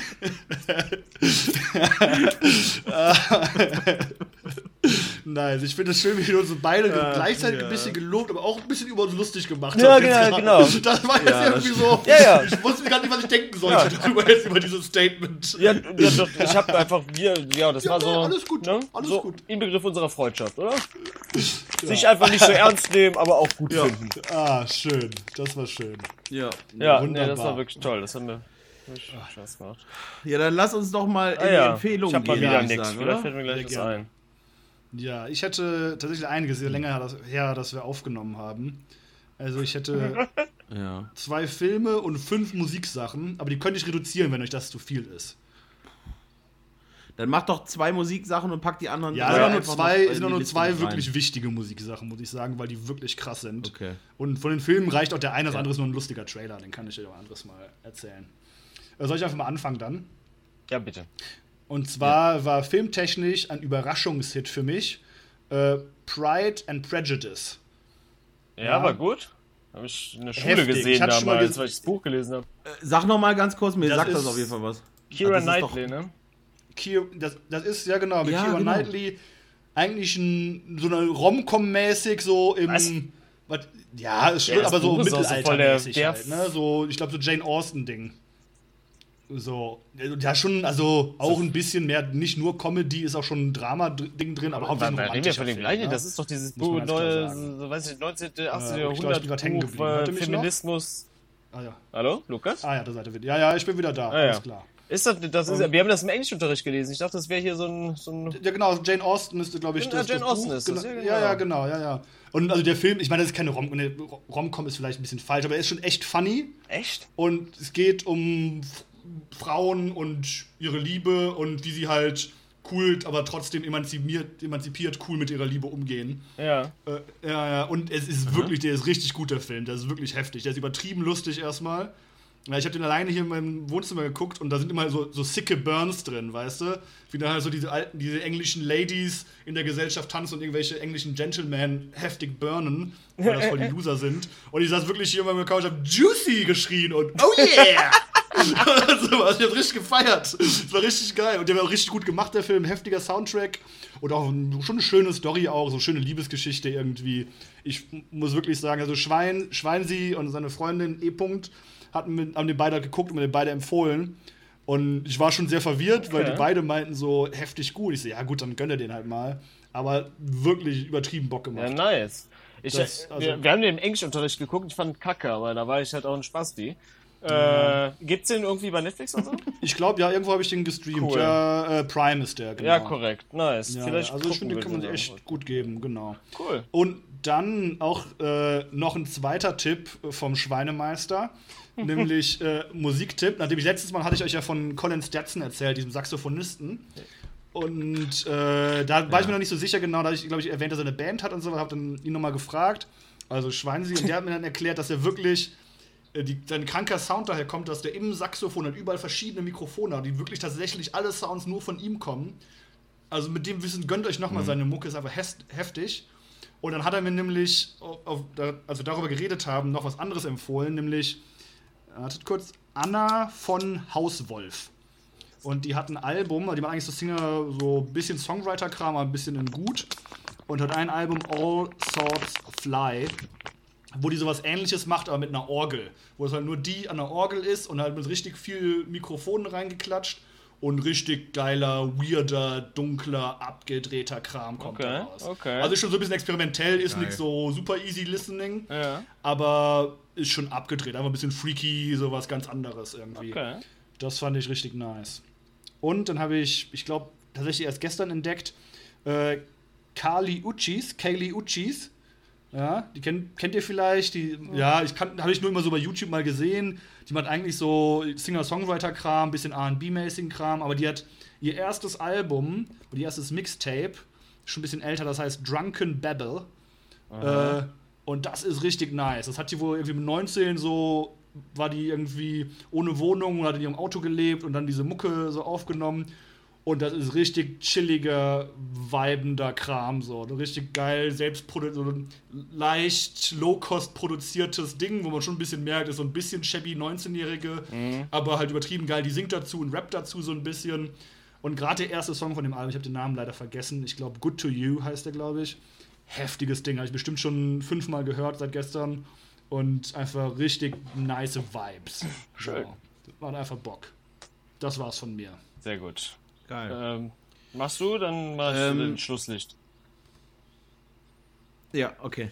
Nice. Ich finde es schön, wie wir uns beide Ach, gleichzeitig ja. ein bisschen gelobt, aber auch ein bisschen über uns lustig gemacht Ja, haben. genau, Jetzt gerade. genau. Das war jetzt Ja, das irgendwie so. Ja, ja. Ich wusste gar nicht, was ich denken sollte Ja. darüber jetzt über dieses Statement. Ja, ja doch, ich habe einfach, wir, ja, das Ja, war so, alles gut, ne? alles so gut. Inbegriff unserer Freundschaft, oder? Sich einfach nicht so ernst nehmen, aber auch gut Ja. finden. Ah, schön. Das war schön. ja. Ja, nee, Wunderbar. das war wirklich toll, das mir Spaß gemacht. ja, dann lass uns doch mal in Ah, die ja. Empfehlung ich hab mal gehen, wieder würde ich nichts, sagen, vielleicht fällt mir gleich was ein. Ja, ich hätte tatsächlich einiges sehr länger das- her, dass wir aufgenommen haben. Also ich hätte Ja. zwei Filme und fünf Musiksachen, aber die könnte ich reduzieren, wenn euch das zu viel ist. Dann mach doch zwei Musiksachen und pack die anderen Ja, drei nur zwei, sind nur Liste zwei wirklich wichtige Musiksachen, muss ich sagen, weil die wirklich krass sind. Okay. Und von den Filmen reicht auch der eine, das andere ist nur ein lustiger Trailer, den kann ich euch auch anderes mal erzählen. Äh, Soll ich einfach mal anfangen dann? Ja, bitte. Und zwar war filmtechnisch ein Überraschungshit für mich äh, Pride and Prejudice. Ja, Ja. war gut. Habe ich in der Schule Heftig. Ich gesehen hatte schon damals, ges- weil ich das Buch gelesen habe. Äh, Sag noch mal ganz kurz, mir Das sagt das auf jeden Fall was. Kira Knightley, ne? Das, das ist ja genau mit Ja, Keira genau. Knightley eigentlich ein, so eine Rom-Com-mäßig so im. Was? Was, ja, es Ja, aber so mittelaltermäßig halt, ne? So, ich glaube, so Jane Austen-Ding. So, ja, schon, also auch ein bisschen mehr, nicht nur Comedy, ist auch schon ein Drama-Ding drin, aber hauptsächlich da reden wir von dem gleichen. ne? Das ist doch dieses Buch, neue, so, weiß ich, 19., 18. ich glaub, ich bin Jahrhundert, hängen Buch, äh? Feminismus. Ah ja. Hallo, Lukas? ah ja, da seid ihr wieder. Ja, ja, ich bin wieder da, Ah, ja. alles klar. Ist das, das ist, wir haben das im Englischunterricht gelesen. Ich dachte, das wäre hier so ein, so ein Ja, genau, Jane Austen ist, glaube ich, Ja, das, Jane das Austen Buch. ist das, genau. ja, ja, genau. genau, ja, ja. Und also der Film, ich meine, das ist keine Rom ne, Rom-Com ist vielleicht ein bisschen falsch, aber er ist schon echt funny Echt? und es geht um Frauen und ihre Liebe und wie sie halt cool, aber trotzdem emanzipiert, emanzipiert cool mit ihrer Liebe umgehen. Ja. Äh, ja, ja, und es ist wirklich, der ist richtig gut, der Film. Der ist wirklich heftig. Der ist übertrieben lustig erstmal. Ja, ich habe den alleine hier in meinem Wohnzimmer geguckt und da sind immer so, so sicke Burns drin, weißt du? Wie da halt so diese alten, diese englischen Ladies in der Gesellschaft tanzen und irgendwelche englischen Gentlemen heftig burnen, weil das voll die Loser sind. Und ich saß wirklich hier in meinem Couch und hab Juicy geschrien und Oh yeah! also, also ich hab richtig gefeiert. Es war richtig geil. Und der war auch richtig gut gemacht, der Film. Heftiger Soundtrack. Und auch schon eine schöne Story auch, so eine schöne Liebesgeschichte irgendwie. Ich muss wirklich sagen, also Schwein, Schweinsi und seine Freundin E. -Punkt hatten mit, haben den beide halt geguckt und mir den beide empfohlen. Und ich war schon sehr verwirrt, weil Okay. die beide meinten so heftig gut. Ich so, ja gut, dann gönn er den halt mal. Aber wirklich übertrieben Bock Ja, gemacht. nice. Ich, Das- also- wir, wir haben den im Englischunterricht geguckt, ich fand kacke, aber da war ich halt auch ein Spasti. Äh, gibt's den irgendwie bei Netflix und so? Ich glaube, ja, irgendwo habe ich den gestreamt. Cool. Ja, äh, Prime ist der, genau. Ja, korrekt. Nice. Ja, Vielleicht also ich finde, den kann man den echt dann. gut geben, genau. Cool. Und dann auch äh, noch ein zweiter Tipp vom Schweinemeister, nämlich äh, Musiktipp. Nachdem ich letztes Mal hatte ich euch ja von Colin Stetson erzählt, diesem Saxophonisten. Und äh, da war ich mir noch nicht so sicher genau, da ich, glaube ich, erwähnt, dass er eine Band hat und so, habe dann ihn nochmal gefragt. Also Schweinesi, und der hat mir dann erklärt, dass er wirklich die, sein kranker Sound daher kommt, dass der im Saxophon und überall verschiedene Mikrofone hat, die wirklich tatsächlich alle Sounds nur von ihm kommen. Also mit dem Wissen gönnt euch nochmal seine Mucke, ist einfach heftig. Und dann hat er mir nämlich, auf, auf, als wir darüber geredet haben, noch was anderes empfohlen, nämlich, wartet kurz, Anna von Hauswolf. Und die hat ein Album, die war eigentlich so Singer, so ein bisschen Songwriter-Kram, aber ein bisschen in gut. Und hat ein Album, All Sorts Fly, wo die sowas ähnliches macht, aber mit einer Orgel. Wo es halt nur die an der Orgel ist und halt mit richtig viel Mikrofonen reingeklatscht und richtig geiler, weirder, dunkler, abgedrehter Kram kommt Okay, da raus. okay. Also ist schon so ein bisschen experimentell, ist Geil. nicht so super easy listening, Ja. aber ist schon abgedreht, einfach ein bisschen freaky, sowas ganz anderes irgendwie. Okay. Das fand ich richtig nice. Und dann habe ich, ich glaube, tatsächlich erst gestern entdeckt, äh, Kali Uchis, Kaylee Uchis. Ja, die kennt, kennt ihr vielleicht? Die, ja, ich kann, habe ich nur immer so bei YouTube mal gesehen. Die macht eigentlich so Singer-Songwriter-Kram, bisschen RB-mäßigen Kram, aber die hat ihr erstes Album, oder ihr erstes Mixtape, schon ein bisschen älter, das heißt Drunken Babble. Äh, und das ist richtig nice. Das hat die wohl irgendwie mit 19 so, war die irgendwie ohne Wohnung und hat in ihrem Auto gelebt und dann diese Mucke so aufgenommen. Und das ist richtig chilliger, vibender Kram, so. Richtig geil, selbstprodu so ein leicht low-cost produziertes Ding, wo man schon ein bisschen merkt, ist so ein bisschen shabby 19-Jährige, aber halt übertrieben geil. Die singt dazu und rappt dazu so ein bisschen. Und gerade der erste Song von dem Album, ich habe den Namen leider vergessen, ich glaube Good to You heißt der, glaube ich. Heftiges Ding, habe ich bestimmt schon fünfmal gehört seit gestern. Und einfach richtig nice Vibes. Schön. So. Macht einfach Bock. Das war's von mir. Sehr gut. Geil. Ähm, machst du, dann mach ich Ähm, den Schlusslicht. Ja, okay.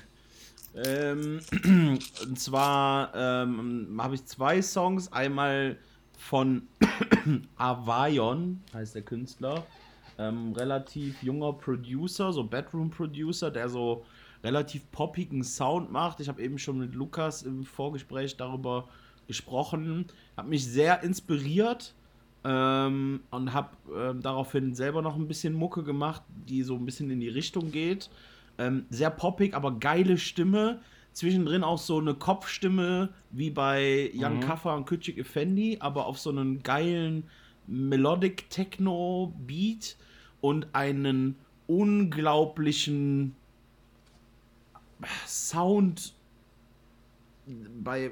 Ähm, und zwar ähm, habe ich zwei Songs. Einmal von Avayon, heißt der Künstler. Ähm, relativ junger Producer, so Bedroom-Producer, der so relativ poppigen Sound macht. Ich habe eben schon mit Lukas im Vorgespräch darüber gesprochen. Hat mich sehr inspiriert. Ähm, und habe ähm, daraufhin selber noch ein bisschen Mucke gemacht, die so ein bisschen in die Richtung geht. Ähm, sehr poppig, aber geile Stimme. Zwischendrin auch so eine Kopfstimme wie bei Young Mhm. Kaffa und Küçük Effendi, aber auf so einen geilen Melodic Techno Beat und einen unglaublichen Sound bei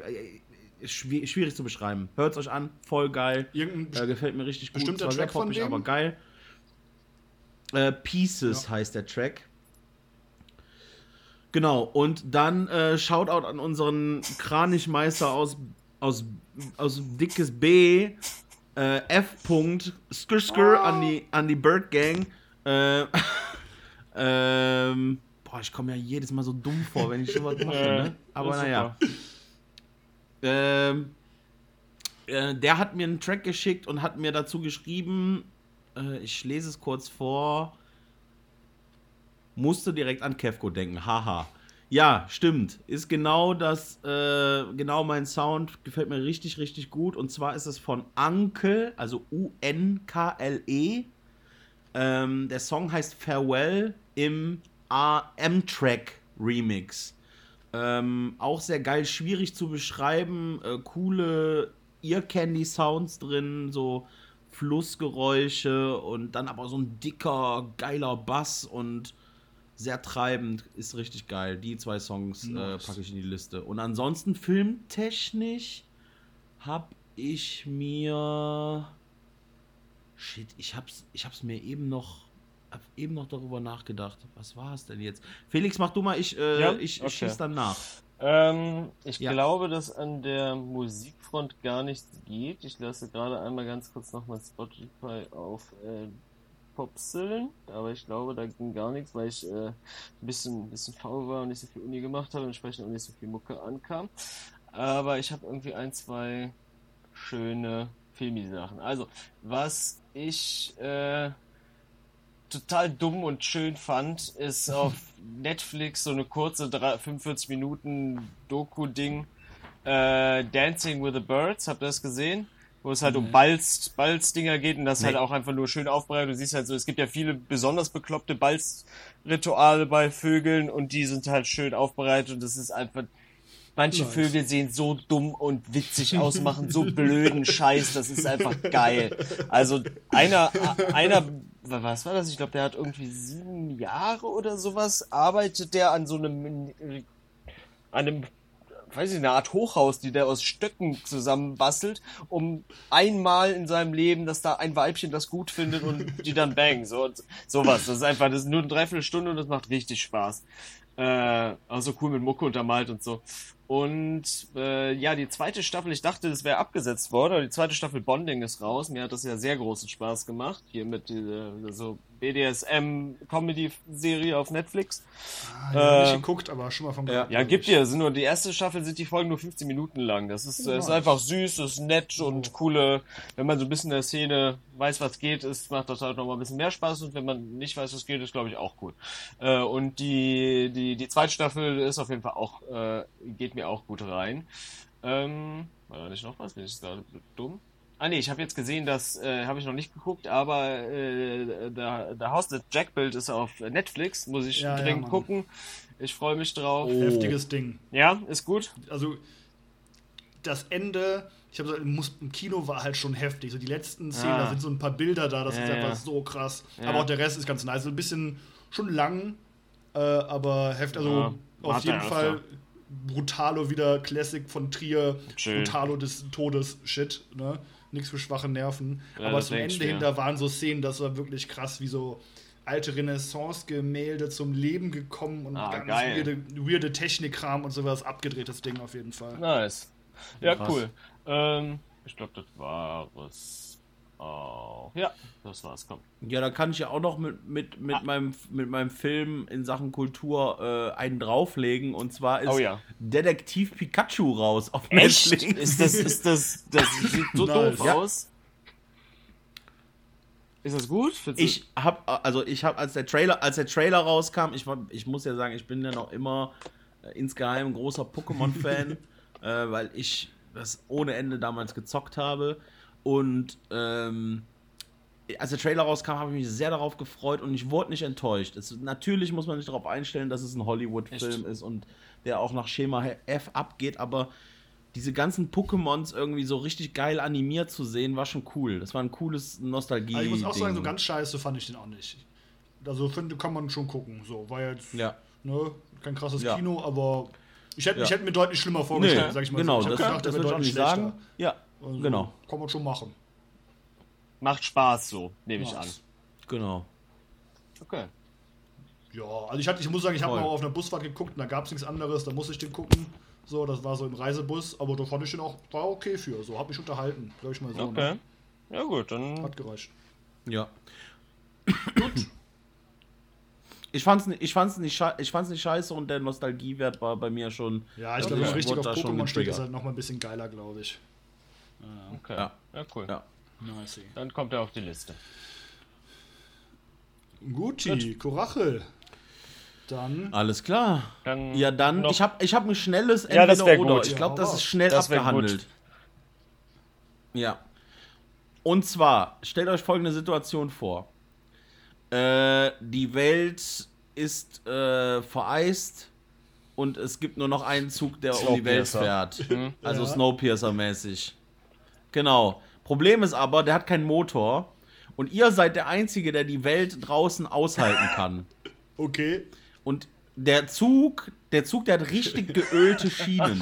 äh, schwi- schwierig zu beschreiben. Hört euch an, voll geil. Irgendein Äh, gefällt mir richtig gut. Bestimmter Track von dem? aber geil. Äh, Pieces Ja. heißt der Track. Genau, und dann äh, Shoutout an unseren Kranichmeister aus, aus, aus Dickes B, äh, F. -Punkt, Skr Skr an die, an die Bird Gang. Äh, ähm, boah, ich komme ja jedes Mal so dumm vor, wenn ich sowas mache, ne? Aber naja. Ähm, äh, der hat mir einen Track geschickt und hat mir dazu geschrieben, äh, ich lese es kurz vor, musste direkt an Kevko denken, haha. Ja, stimmt. Ist genau das, äh, genau mein Sound, gefällt mir richtig, richtig gut. Und zwar ist es von Anke, also U-N-K-L-E. Ähm, der Song heißt Farewell im AM-Track Remix. Ähm, auch sehr geil, schwierig zu beschreiben. Äh, coole Ear-Candy-Sounds drin, so Flussgeräusche und dann aber so ein dicker, geiler Bass und sehr treibend. Ist richtig geil. Die zwei Songs äh, Nice. packe ich in die Liste. Und ansonsten filmtechnisch habe ich mir. Shit, ich hab's, ich hab's mir eben noch. Hab eben noch darüber nachgedacht. Was war es denn jetzt? Felix, mach du mal, ich, äh, Ja? ich Okay. schieß dann nach. Ähm, ich Ja. glaube, dass an der Musikfront gar nichts geht. Ich lasse gerade einmal ganz kurz nochmal Spotify auf äh, Popseln, aber ich glaube, da ging gar nichts, weil ich äh, ein bisschen, bisschen faul war und nicht so viel Uni gemacht habe und entsprechend auch nicht so viel Mucke ankam. Aber ich habe irgendwie ein, zwei schöne Filmi-Sachen. Also, was ich äh, total dumm und schön fand, ist auf Netflix so eine kurze drei- 45 Minuten Doku-Ding. Äh, Dancing with the Birds, habt ihr das gesehen? Wo es halt um Balz, Balz-Dinger geht und das Nee. halt auch einfach nur schön aufbereitet. Du siehst halt so, es gibt ja viele besonders bekloppte Balz-Rituale bei Vögeln und die sind halt schön aufbereitet und das ist einfach, manche Nice. Vögel sehen so dumm und witzig aus, machen so blöden Scheiß, das ist einfach geil. Also einer, einer, was war das? Ich glaube, der hat irgendwie sieben Jahre oder sowas, arbeitet der an so einem, an einem, weiß ich, eine Art Hochhaus, die der aus Stöcken zusammenbastelt, um einmal in seinem Leben, dass da ein Weibchen das gut findet und die dann bang, so, sowas. Das ist einfach, das ist nur eine Dreiviertelstunde und das macht richtig Spaß. Äh, also cool mit Mucke untermalt und so. Und äh, ja, die zweite Staffel, ich dachte, das wäre abgesetzt worden, aber die zweite Staffel Bonding ist raus. Mir hat das ja sehr großen Spaß gemacht. Hier mit dieser so BDSM-Comedy-Serie auf Netflix. Ah, ich hab Äh, nicht geguckt, aber schon mal vom ja. Ja, gibt dir. Sind nur die erste Staffel sind die Folgen nur 15 Minuten lang. Das ist, äh, ist einfach süß, ist nett und coole. Wenn man so ein bisschen in der Szene weiß, was geht, ist, macht das halt nochmal ein bisschen mehr Spaß. Und wenn man nicht weiß, was geht, ist, glaube ich, auch cool. Äh, und die, die, die zweite Staffel ist auf jeden Fall auch, äh, geht mir auch gut rein. Ähm, war da nicht noch was? Bin ich gerade dumm? Ah nee, ich habe jetzt gesehen, das äh, habe ich noch nicht geguckt, aber äh, der, der House That Jack Build ist auf Netflix, muss ich Ja, ja, dringend Mann. gucken. Ich freue mich drauf. Oh. Heftiges Ding. Ja, ist gut. Also, das Ende, ich habe gesagt, im Kino war halt schon heftig. So die letzten Szenen, Ah. da sind so ein paar Bilder da, das Ja, ist einfach ja. so krass. Ja. Aber auch der Rest ist ganz nice. So ein bisschen schon lang, äh, aber heftig. Also Ja, auf jeden. Fall Brutalo wieder Classic von Trier. Schön. Brutalo des Todes Shit, ne? Nichts für schwache Nerven. Ja, aber das zum Ende hin, da waren so Szenen, das war wirklich krass, wie so alte Renaissance-Gemälde zum Leben gekommen und Ah, ganz geil. weirde, weirde Technikkram und sowas. Abgedrehtes Ding auf jeden Fall. Nice. Ja, Krass. cool. Ähm, ich glaube, das war es auch. Ja, das war's. Komm. Ja, da kann ich ja auch noch mit, mit, mit, meinem, mit meinem Film in Sachen Kultur äh, einen drauflegen. Und zwar ist Oh ja. Detektiv Pikachu raus auf Echt? Netflix. Ist das, ist das, das sieht so doof Ja. aus? Ist das gut? Findest Ich hab, also ich hab, als der Trailer, als der Trailer rauskam, ich war, ich muss ja sagen, ich bin ja noch immer äh, insgeheim ein großer Pokémon-Fan, äh, weil ich das ohne Ende damals gezockt habe. Und ähm, als der Trailer rauskam, habe ich mich sehr darauf gefreut und ich wurde nicht enttäuscht. Es, natürlich muss man sich darauf einstellen, dass es ein Hollywood-Film ist und der auch nach Schema F abgeht, aber diese ganzen Pokémons irgendwie so richtig geil animiert zu sehen, war schon cool. Das war ein cooles nostalgie Also ich muss auch sagen, so ganz scheiße fand ich den auch nicht. Also finde, kann man schon gucken. So, war jetzt Ja. ne, kein krasses Ja. Kino, aber ich hätte, Ja. ich hätte mir deutlich schlimmer Nee, vorgestellt, sag ich mal genau, so. Ich das, gedacht, das der würde ich auch nicht deutlich sagen. schlechter. Ja, Also, genau, Kann man schon machen. Macht Spaß so, nehme ich an. genau. Okay. Ja, also ich, hatte, ich muss sagen, ich habe mal auf einer Busfahrt geguckt und da gab es nichts anderes, da muss ich den gucken. So, das war so im Reisebus, aber da fand ich den auch, war okay für. So, hab mich unterhalten, sag ich mal so. Okay. Ne? Ja gut, dann Hat gereicht. Ja. Ich fand's, ich, fand's nicht, schei- ich fand's nicht scheiße und der Nostalgiewert war bei mir schon. Ja, ich glaube, ich richtig wurde auf da schon Pokémon steht, ist halt nochmal ein bisschen geiler, glaube ich. Okay. Ja. Ja, cool. Ja. Nice. Dann kommt er auf die Liste. Guti, Korachel. Dann. Alles klar. Dann Ja, dann, ich habe ich hab ein schnelles Ja, das oder. gut. Ich glaube, Ja, das ist schnell das gut. abgehandelt. Ja. Und zwar, stellt euch folgende Situation vor. Äh, die Welt ist äh, vereist und es gibt nur noch einen Zug, der um die Welt fährt. Also Ja. Snowpiercer-mäßig. Genau. Problem ist aber, der hat keinen Motor und ihr seid der Einzige, der die Welt draußen aushalten kann. Okay. Und der Zug, der Zug, der hat richtig geölte Schienen.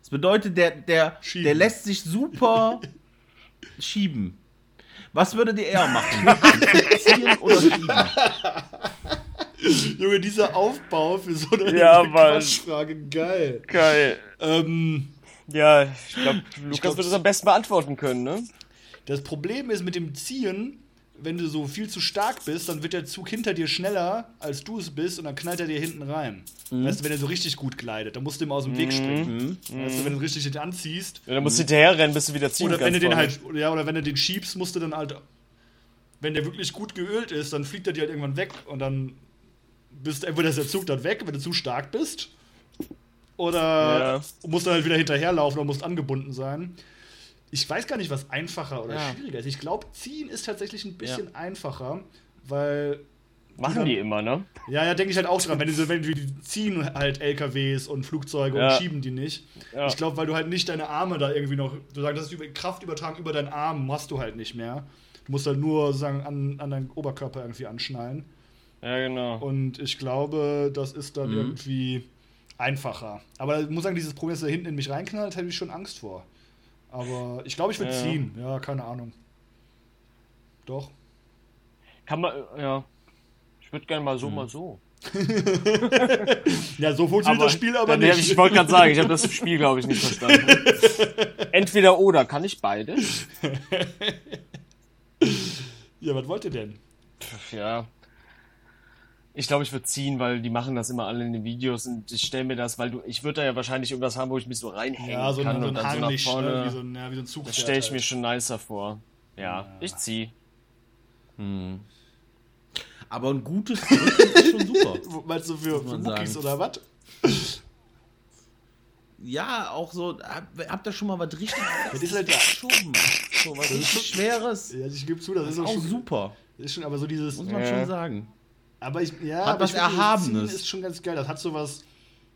Das bedeutet, der, der, Schieben. der lässt sich super schieben. Was würdet ihr eher machen? Ziehen oder schieben? Junge, dieser Aufbau für so eine Ja. Quatschfrage, geil. Geil. Ähm, Ja, ich glaube, Lukas glaub, wird es am besten beantworten können, ne? das Problem ist mit dem Ziehen, wenn du so viel zu stark bist, dann wird der Zug hinter dir schneller, als du es bist, und dann knallt er dir hinten rein. Weißt du, wenn er so richtig gut gleitet, dann musst du ihm aus dem Weg springen. Weißt du, wenn du richtig den anziehst, Ja, dann musst du hinterher rennen, bis du wieder ziehen Oder wenn du den halt, ja, oder wenn du den schiebst, musst du dann halt, wenn der wirklich gut geölt ist, dann fliegt er dir halt irgendwann weg und dann bist entweder ist der Zug dann weg, wenn du zu stark bist, oder Ja. musst dann halt wieder hinterherlaufen oder musst angebunden sein. Ich weiß gar nicht, was einfacher oder Ja. schwieriger ist. Ich glaube, ziehen ist tatsächlich ein bisschen einfacher, weil Machen die immer, ne? ja, ja, denke ich halt auch dran. Wenn die, so, wenn die die ziehen halt LKWs und Flugzeuge Ja. und schieben die nicht. Ja. Ich glaube, weil du halt nicht deine Arme da irgendwie noch. Du sagst, das ist Kraft übertragen über deinen Arm, machst du halt nicht mehr. Du musst halt nur sozusagen an, an deinen Oberkörper irgendwie anschnallen. Ja, genau. Und ich glaube, das ist dann Mhm. irgendwie einfacher. Aber ich muss sagen, dieses Problem, dass er hinten in mich reinknallt, hätte ich schon Angst vor. Aber ich glaube, ich würde Ja. ziehen. Ja, keine Ahnung. Doch. Kann man, ja. Ich würde gerne mal so, Hm. mal so. Ja, so funktioniert das Spiel aber nicht. Ich wollte gerade sagen, ich habe das Spiel, glaube ich, nicht verstanden. Entweder oder, kann ich beides? ja, was wollt ihr denn? Ja. Ich glaube, ich würde ziehen, weil die machen das immer alle in den Videos und ich stelle mir das, weil du, ich würde da ja wahrscheinlich irgendwas haben, wo ich mich so reinhängen Ja, so, kann ein- so und dann so nach Harnisch, vorne. ne? wie, so ein, ja, wie so ein Zugpferd. das stelle ich mir halt. schon nicer vor. Ja, ich ziehe. Hm. Aber ein gutes Drücken ist schon super. Meinst du für, für man Muckis sagen. oder was? Ja, auch so, hab- habt ihr schon mal was richtig Das ist halt ja. geschoben? So was richtig Schweres. ja ich gebe zu, das, Das ist ist auch schon, super, ist schon, aber so dieses. muss man Ja. schon sagen. Aber ich, ja, Hat was Erhabenes. Ist schon ganz geil. Das hat sowas,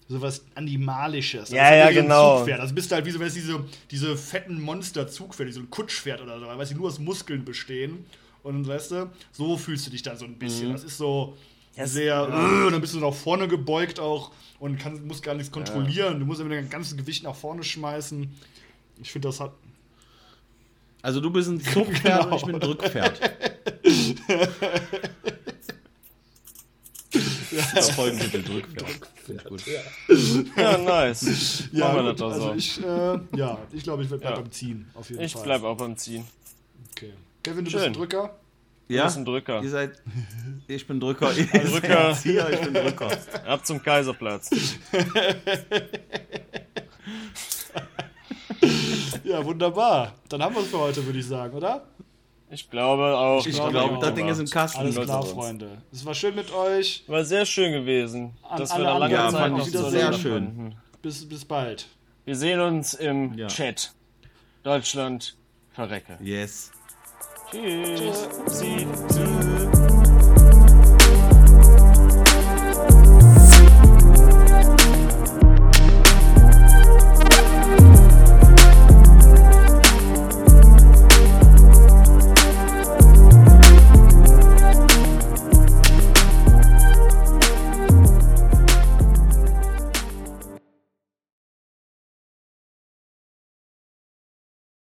sowas Animalisches. Ja, halt ja, genau. Zugpferd. Also bist du halt wie so, wenn es diese, diese fetten Monster-Zugpferde, wie so ein Kutschpferd oder so, weil sie nur aus Muskeln bestehen. Und weißt du, so fühlst du dich dann so ein bisschen. Mhm. Das ist so Ja, es- sehr, äh, dann bist du nach vorne gebeugt auch und kann, musst gar nichts kontrollieren. Du musst immer dein ganzes Gewicht nach vorne schmeißen. Ich finde, das hat. Also du bist ein Zuchtpferd Genau. und ich bin ein Drückpferd. ja. Folgentitel Drückpferd. Ich gut. Ja, nice. Ja, Machen wir gut, das doch also so. ich, äh, ja, ich glaube, ich werde Ja. beim Ziehen. Auf jeden Ich Fall. bleib auch beim Ziehen. Okay. Kevin, du Schön. bist ein Drücker. Du Ja, bist ein Drücker. ihr seid, ich bin Drücker, ihr Drücker. seid Zieher, ich bin Drücker. Ab zum Kaiserplatz. Ja, wunderbar. Dann haben wir es für heute, würde ich sagen, oder? Ich glaube auch. Ich glaube, glaube, ja. das Ding ist im Kasten. Alles klar. Freunde. Es war schön mit euch. War sehr schön gewesen, An dass wir da lange Ja, Zeit fand noch ich wieder sehr schön. konnten. Bis, bis bald. Wir sehen uns im Ja. Chat. Deutschland verrecke. Yes. Tschüss. Tschüss.